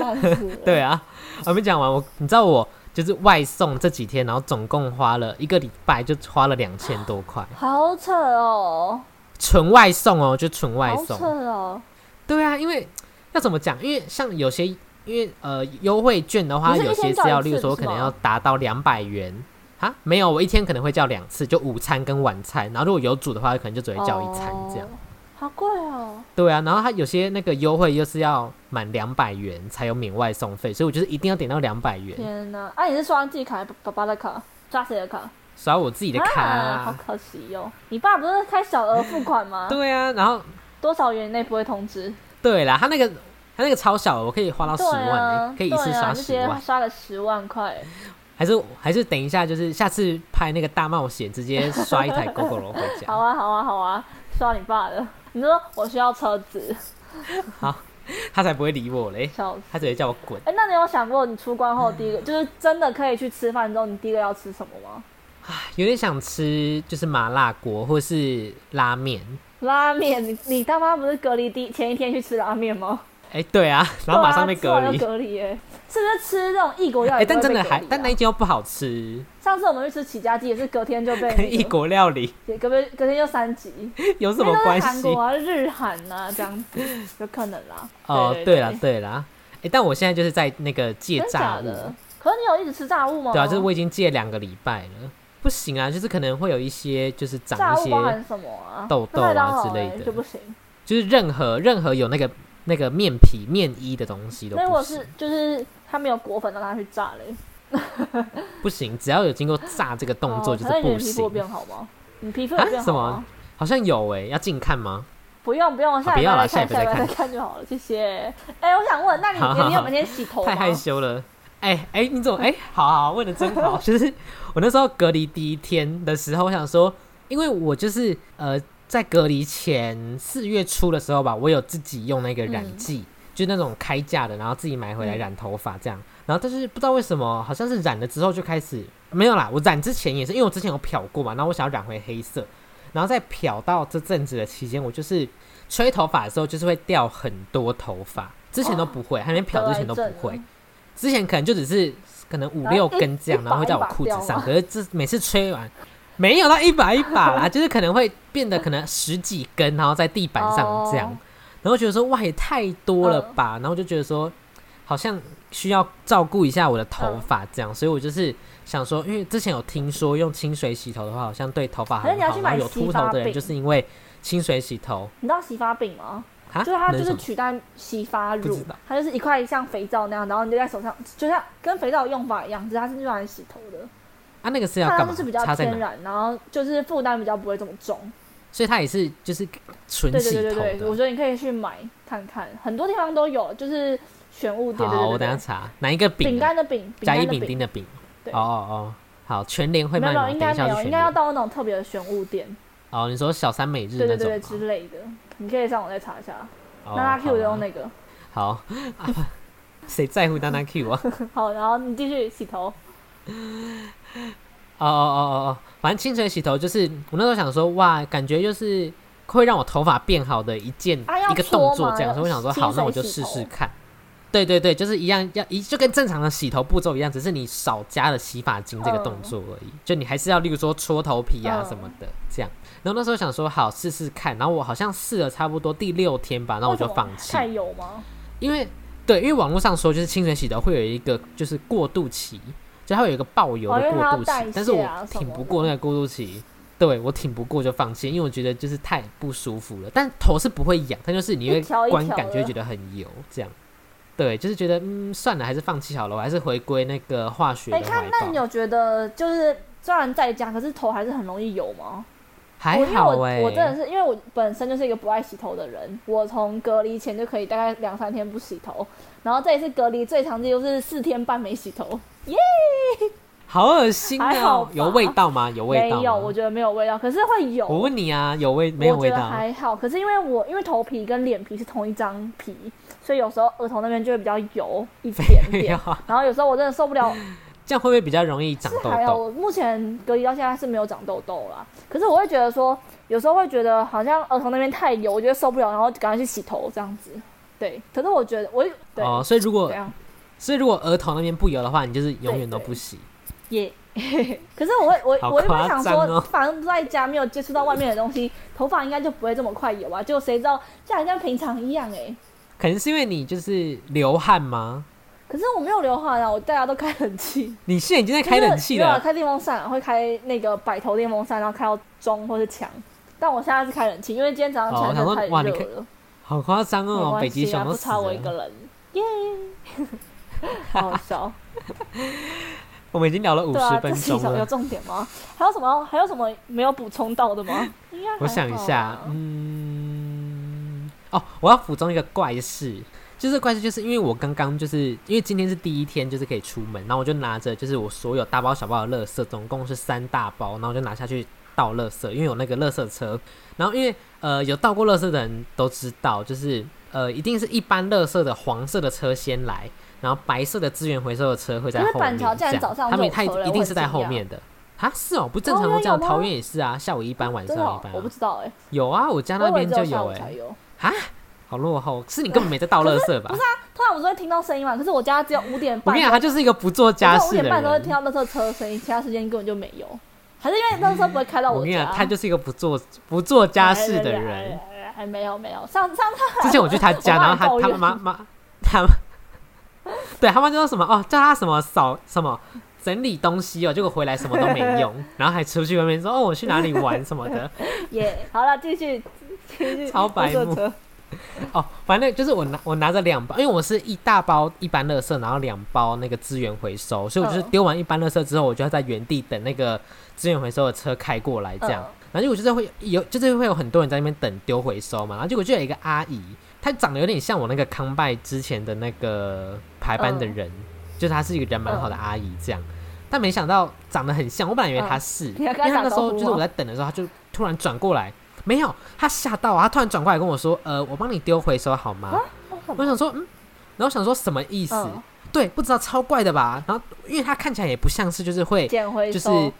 烂死。对啊，我没讲完，我你知道我就是外送这几天，然后总共花了一个礼拜，就花了两千多块，好扯哦，纯外送哦，就纯外送好扯。哦。对啊，因为要怎么讲？因为像有些，因为呃优惠券的话，有些是要，例如说可能要达到两百元啊，没有，我一天可能会叫两次，就午餐跟晚餐，然后如果有煮的话，可能就只会叫一餐这样。哦。好贵哦。对啊，然后它有些那个优惠又是要满两百元才有免外送费，所以我就是一定要点到两百元，天哪！啊，你是刷自己卡还是爸爸的卡？刷谁的卡？刷我自己的卡啊，好啊。可惜哟、你爸不是开小额付款吗？对啊，然后多少元内不会通知？对啦，他那个他那个超小的，我可以花到十对万、可以一次刷十万，刷个十万块。还是还是等一下，就是下次拍那个大冒险，直接刷一台 GoGo 回家。好啊，好啊，好啊，刷你爸的。你说我需要车子，好他才不会理我嘞。他直接叫我滚。哎、那你有想过你出关后第一个，就是真的可以去吃饭之后，你第一个要吃什么吗？有点想吃就是麻辣锅或是拉面。拉面，你你他妈不是隔离第前一天去吃拉面吗？哎、对啊，然后马上被隔离隔离耶，是不是吃这种异国料哎、理不会但真的？还，但那一间又不好吃，上次我们去吃起家鸡也是隔天就被、异国料理 也隔天隔天就三级，有什么关系？是韩国啊、日韩啊、这样子，有可能啦。哦，对对啦，对啦。哎、但我现在就是在那个戒炸物，的？可是你有一直吃炸物吗？对啊，就是我已经戒两个礼拜了，不行啊，就是可能会有一些就是长一些？痘痘啊之类的欸就不行。就是任何任何有那个那个面皮面衣的东西都那如果是，就是他没有裹粉，让他去炸嘞，不行，只要有经过炸这个动作哦就是不可是你的皮肤有行。变好吗？你皮肤有啊变好什么吗？好像有哎、要近看吗？不用不用，下不要啦再看，下礼拜下再看再看就好了，谢谢。哎，我想问，那你好好好你有每天洗头吗？太害羞了。哎、哎、你怎么哎、好好好问的真好。就是我那时候隔离第一天的时候，我想说，因为我就是呃在隔离前四月初的时候吧，我有自己用那个染嗯剂，就是那种开价的，然后自己买回来嗯染头发这样。然后但是不知道为什么，好像是染了之后就开始没有啦。我染之前也是，因为我之前有漂过嘛，然后我想要染回黑色，然后在漂到这阵子的期间，我就是吹头发的时候就是会掉很多头发，之前都不会，还没漂之前都不会。之前可能就只是可能五六根这样，然后会在我裤子上。可是这每次吹完，没有到一把一把啦，就是可能会变得可能十几根，然后在地板上这样。哦然后觉得说哇也太多了嗯。吧，然后就觉得说好像需要照顾一下我的头发这样，所以我就是想说，因为之前有听说用清水洗头的话，好像对头发很好，有秃头的人就是因为清水洗头。你知道洗发饼吗？啊，就是它就是取代洗发乳它就是一块像肥皂那样，然后你就在手上，就像跟肥皂的用法一样，只是它是用来洗头的，啊那个是要它干嘛就是比较？天然，然后就是负担比较不会这么重。所以它也是就是纯对洗头对对对对，的我。觉得你可以去买看看，很多地方都有，就是选物店。对好，对我等下对对，查哪一个饼饼啊？干的饼，饼甲乙丙丁的饼。对哦哦哦，好，全联会没吗？应该没有，应该要。到那种特别的选物店。哦，你说小三美日对对对对那种吗？之类的，你可以上网再查一下。哦那拉 Q 的好啊用那个。好，啊谁在乎娜娜 Q 啊？好，然后你继续洗头。哦哦哦哦哦，反正清水洗头就是我那时候想说，哇，感觉就是会让我头发变好的一件、啊一个动作，这样，所以我想说，好，那我就试试看。对对对，就是一样，要一就跟正常的洗头步骤一样，只是你少加了洗发精这个动作而已。就你还是要，例如说搓头皮啊嗯什么的，这样。然后那时候想说，好试试看。然后我好像试了差不多第六天吧，然后我就放弃太，油吗？因为对，因为网络上说就是清水洗头会有一个就是过渡期，就它会有一个爆油的过渡期，但是我挺不过那个过渡期。对我挺不过就放弃，因为我觉得就是太不舒服了。但头是不会痒，它就是你会观感就会觉得很油，这样。对，就是觉得嗯算了，还是放弃好了，我还是回归那个化学那你。有觉得就是虽然在家，可是头还是很容易油吗？还好哎、我真的是因为我本身就是一个不爱洗头的人，我从隔离前就可以大概两三天不洗头，然后这一次隔离最长记录是四天半没洗头，好恶心哦、还好有味道吗？有味道？没有，我觉得没有味道，可是会有。我问你啊，有味没有我觉得味道？还好，可是因为我因为头皮跟脸皮是同一张皮，所以有时候额头那边就会比较油一点点。啊，然后有时候我真的受不了，这样会不会比较容易长痘还好，痘？我目前隔离到现在是没有长痘痘啦。可是我会觉得说，有时候会觉得好像额头那边太油，我觉得受不了，然后赶快去洗头这样子。对，可是我觉得我对、哦，所以如果所以如果额头那边不油的话，你就是永远都不洗。也。可是我会我好我一般想说，反正都在家没有接触到外面的东西，头发应该就不会这么快油啊。结果谁知道像跟平常一样哎、可能是因为你就是流汗吗？可是我没有流汗啊，我大家都开冷气，你现在已经在开冷气了，开电风扇、啊，会开那个摆头电风扇，然后开到中或是强，但我现在是开冷气，因为今天早上起来的太热了。好夸张没哦，北极熊都不。差我一个人，耶！好好笑。我们已经聊了五十分钟了有。重点吗？还有什么？还有什么没有补充到的吗？我想一下啊，嗯，哦，我要补充一个怪事，就是怪事，就是因为我刚刚就是因为今天是第一天，就是可以出门，然后我就拿着就是我所有大包小包的垃圾，总共是三大包，然后我就拿下去倒垃圾，因为有那个垃圾车，然后因为呃有倒过垃圾的人都知道，就是呃一定是一般垃圾的黄色的车先来。然后白色的资源回收的车会在后面，这样早上他们他一定是在后面的啊？是哦，不正常会这样，桃园也是啊，下午一班，晚上一班、啊，我不知道哎、有啊，我家那边就有哎。啊，好落后，是你根本没在倒垃圾吧？不是啊突然我是会听到声音嘛，可是我家只有五点半，我跟你讲，他就是一个不做家事的人。五点半都会听人。到垃圾车的声音，其他时间根本就没有。还是因为垃圾不会开到家？我跟你讲，他就是一个不做不做家事的哎人。。还没有没有，上上次之前我去他家，然后他他妈妈他 对他们就说什么哦，叫他什么扫什么整理东西哦，结果回来什么都没用，然后还出去外面说哦我去哪里玩什么的。耶好了，继续继续。超白目哦，反正就是我拿我拿着两包，因为我是一大包一般垃圾，然后两包那个资源回收，所以我就是嗯丢完一般垃圾之后，我就要在原地等那个资源回收的车开过来，这样。嗯然后结果就是会有，就是会有很多人在那边等丢回收嘛，然后结果就有一个阿姨，她长得有点像我那个康拜之前的那个排班的人，就是她是一个人蛮好的阿姨这样，但没想到长得很像，我本来以为她是，因为那时候就是我在等的时候，她就突然转过来，没有，她吓到啊，她突然转过来跟我说，呃，我帮你丢回收好吗？我想说，嗯，然后想说什么意思？嗯对，不知道超怪的吧？然后因为她看起来也不像是就是会捡回就是收，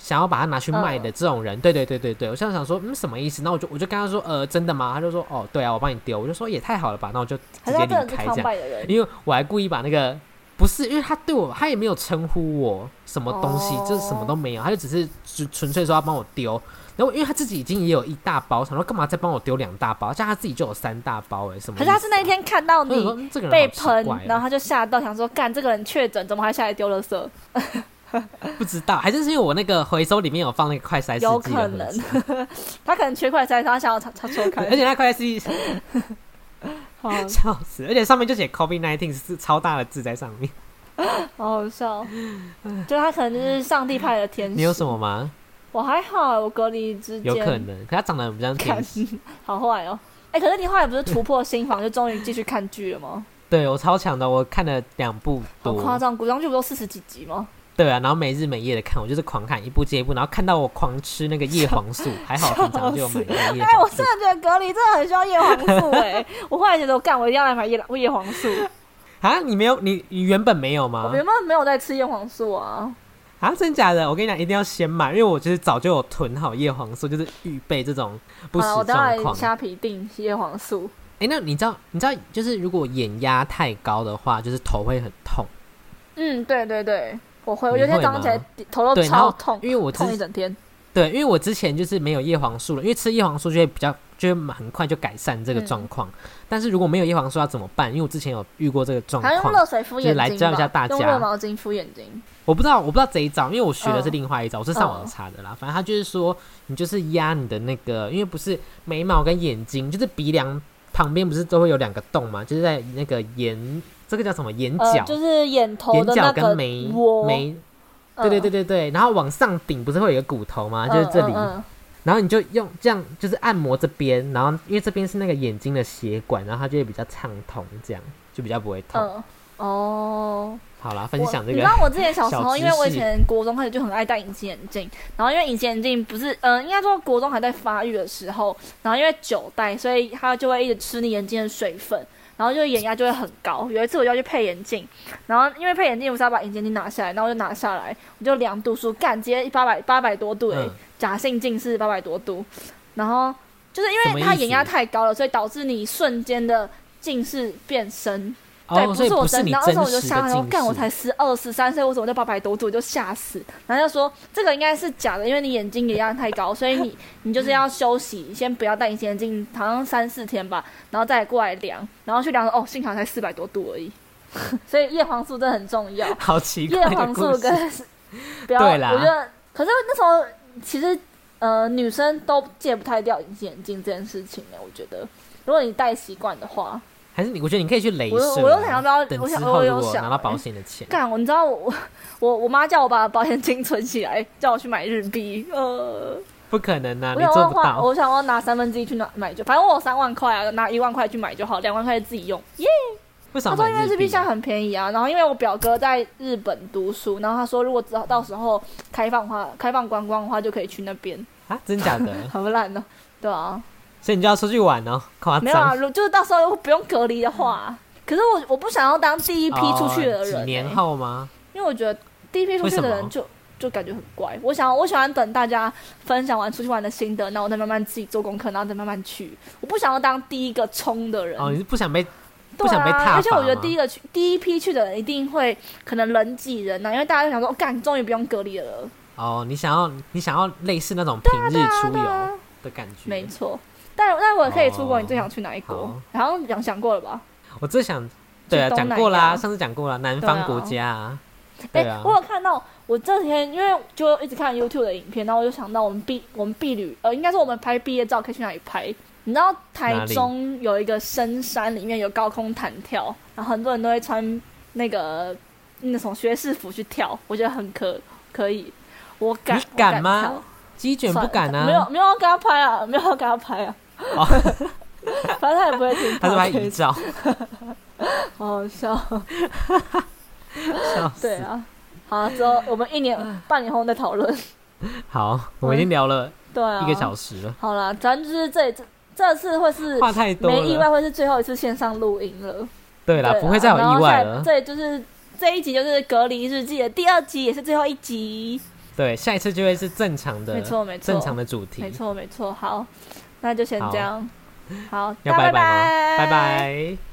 想要把它拿去卖的嗯这种人，对对对对对，我现在想说，嗯，什么意思？那我就我就跟他说，呃，真的吗？他就说，哦，对啊，我帮你丢。我就说也太好了吧，那我就直接离开这样？因为我还故意把那个不是，因为他对我，他也没有称呼我什么东西，哦就是什么都没有，他就只是纯纯粹说要帮我丢。然后因为他自己已经也有一大包，想说干嘛再帮我丢两大包？像他自己就有三大包，哎，什么啊？可是他是那一天看到你嗯，这个人被喷然后他就吓到，想说干这个人确诊，怎么还下来丢垃圾？不知道，还是是因为我那个回收里面有放那个快筛有可能，他可能缺快塞，他想要他他抽开而。且那快筛试剂 好笑死，而且上面就写 COVID nineteen 是超大的字在上面。好好笑，就他可能就是上帝派的天使。你有什么吗？我还好，我隔离之间有可能，可他长得比较看天使。好坏哦。哎、可是你后来不是突破心房，就终于继续看剧了吗？对我超强的，我看了两部多。好夸张，古装剧不都四十几集吗？对啊，然后没日没夜的看，我就是狂看一部接一部，然后看到我狂吃那个叶黄素，还好平常就有买那个叶哎、我黄素真。的觉得隔离真的很需要叶黄素哎、我后来觉得我干，我一定要来买叶叶黄素。啊，你没有你你原本没有吗我？原本没有在吃叶黄素啊，啊，真假的？我跟你讲，一定要先买，因为我就是早就有囤好叶黄素，就是预备这种不时好了，我等下状况。来虾皮订叶黄素。哎、那你知道你知道就是如果眼压太高的话，就是头会很痛。嗯，对对对，我会，我你会有一天早上起来头都超痛，因为我之痛一整天。对，因为我之前就是没有叶黄素了，因为吃叶黄素就会比较，就会很快就改善这个嗯状况。但是如果没有叶黄素要怎么办？因为我之前有遇过这个状还用况，热水敷眼睛来教一下大家用热毛巾敷眼睛。我不知道，我不知道这一招，因为我学的是嗯另外一招，我是上网查的啦。反正他就是说，你就是压你的那个，因为不是眉毛跟眼睛，就是鼻梁旁边不是都会有两个洞吗，就是在那个眼，这个叫什么？眼角，呃，就是眼头眼角的那个跟眉，眉。嗯。对对对，对。对，然后往上顶不是会有一个骨头吗？就是这里，嗯嗯。然后你就用这样，就是按摩这边，然后因为这边是那个眼睛的血管，然后它就会比较畅通，这样就比较不会痛。哦，好啦，分享这个你知道我之前小时候，因为我以前国中开始就很爱戴隐形眼镜，然后因为隐形眼镜不是，嗯、应该说国中还在发育的时候，然后因为久戴，所以它就会一直吃你眼睛的水分，然后就眼压就会很高。有一次我就要去配眼镜，然后因为配眼镜我是要把隐形眼镜拿下来，然后我就拿下来，我就量度数，干直接八百八百多度诶、嗯假性近视八百多度，然后就是因为它眼压太高了，所以导致你瞬间的近视变深。对，哦，不是我真，不是你然后那时候我就吓到，说干我才。十二十三岁，我怎么就八百多度，我就吓死。然后就说这个应该是假的，因为你眼睛也压太高，所以你 你就是要休息，先不要戴隐形眼镜，好像三四天吧，然后再过来量，然后去量哦，幸好才四百多度而已。所以叶黄素真的很重要，好奇叶怪叶黄素。跟不要，对啦我觉得，可是那时候其实呃女生都戒不太掉隐形眼镜这件事情呢。我觉得，如果你戴习惯的话，还是你？我觉得你可以去雷我射啊。我又想要等之我想我后如果有想欸拿到保险的钱，干，我你知道我 我我妈叫我把保险金存起来，叫我去买日币，呃。不可能啊，我做不到。我想要拿三分之一去拿买就，反正我有三万块啊，拿一万块去买就好，两万块自己用。耶、为什么他说因为买日币现在很便宜啊，然后因为我表哥在日本读书，然后他说如果只要到时候开放的话，开放观光的话就可以去那边，啊，真假的？好烂哦。对啊，所以你就要出去玩哦，夸没有啊，如就是到时候不用隔离的话，可是我我不想要当第一批出去的人、哦几年欸后吗？因为我觉得第一批出去的人就就感觉很怪。我想我喜欢等大家分享完出去玩的心得，然后我再慢慢自己做功课，然后再慢慢去。我不想要当第一个冲的人。哦，你是不想被不对想被踏而且我觉得第一个去第一批去的人一定会可能人挤人呐、啊因为大家就想说，哦干、终于不用隔离了。哦？你想要你想要类似那种平日出游的感觉？没错。但但我可以出国，哦你最想去哪一国好？然后讲想过了吧？我最想对啊，去东南讲过啦，亚上次讲过了，南对啊方国家啊。哎、对啊我有看到，我这几天因为就一直看 YouTube 的影片，然后我就想到我们毕我们毕旅，呃，应该是我们拍毕业照可以去哪里拍？你知道台中有一个深山，里面有高空弹跳，然后很多人都会穿那个那种学士服去跳，我觉得很可可以。我敢，你敢我吗跳鸡卷不敢啊，没有没有要跟他拍啊，没有要跟他拍啊。哦 反正他也不会听，他是拍遗照，好好笑。笑死对啊，好，之后我们一年半年后再讨论。好，我们已经聊了对啊，一个小时了，好了，咱就是这这这次会是话太多没意外了。会是最后一次线上录音了。对啦，不会再有意外了。下这就是这一集就是隔离日记的第二集，也是最后一集。对，下一次就会是正常的，没错没错正常的主题。没错没错，好，那就先这样。好，拜？拜拜拜。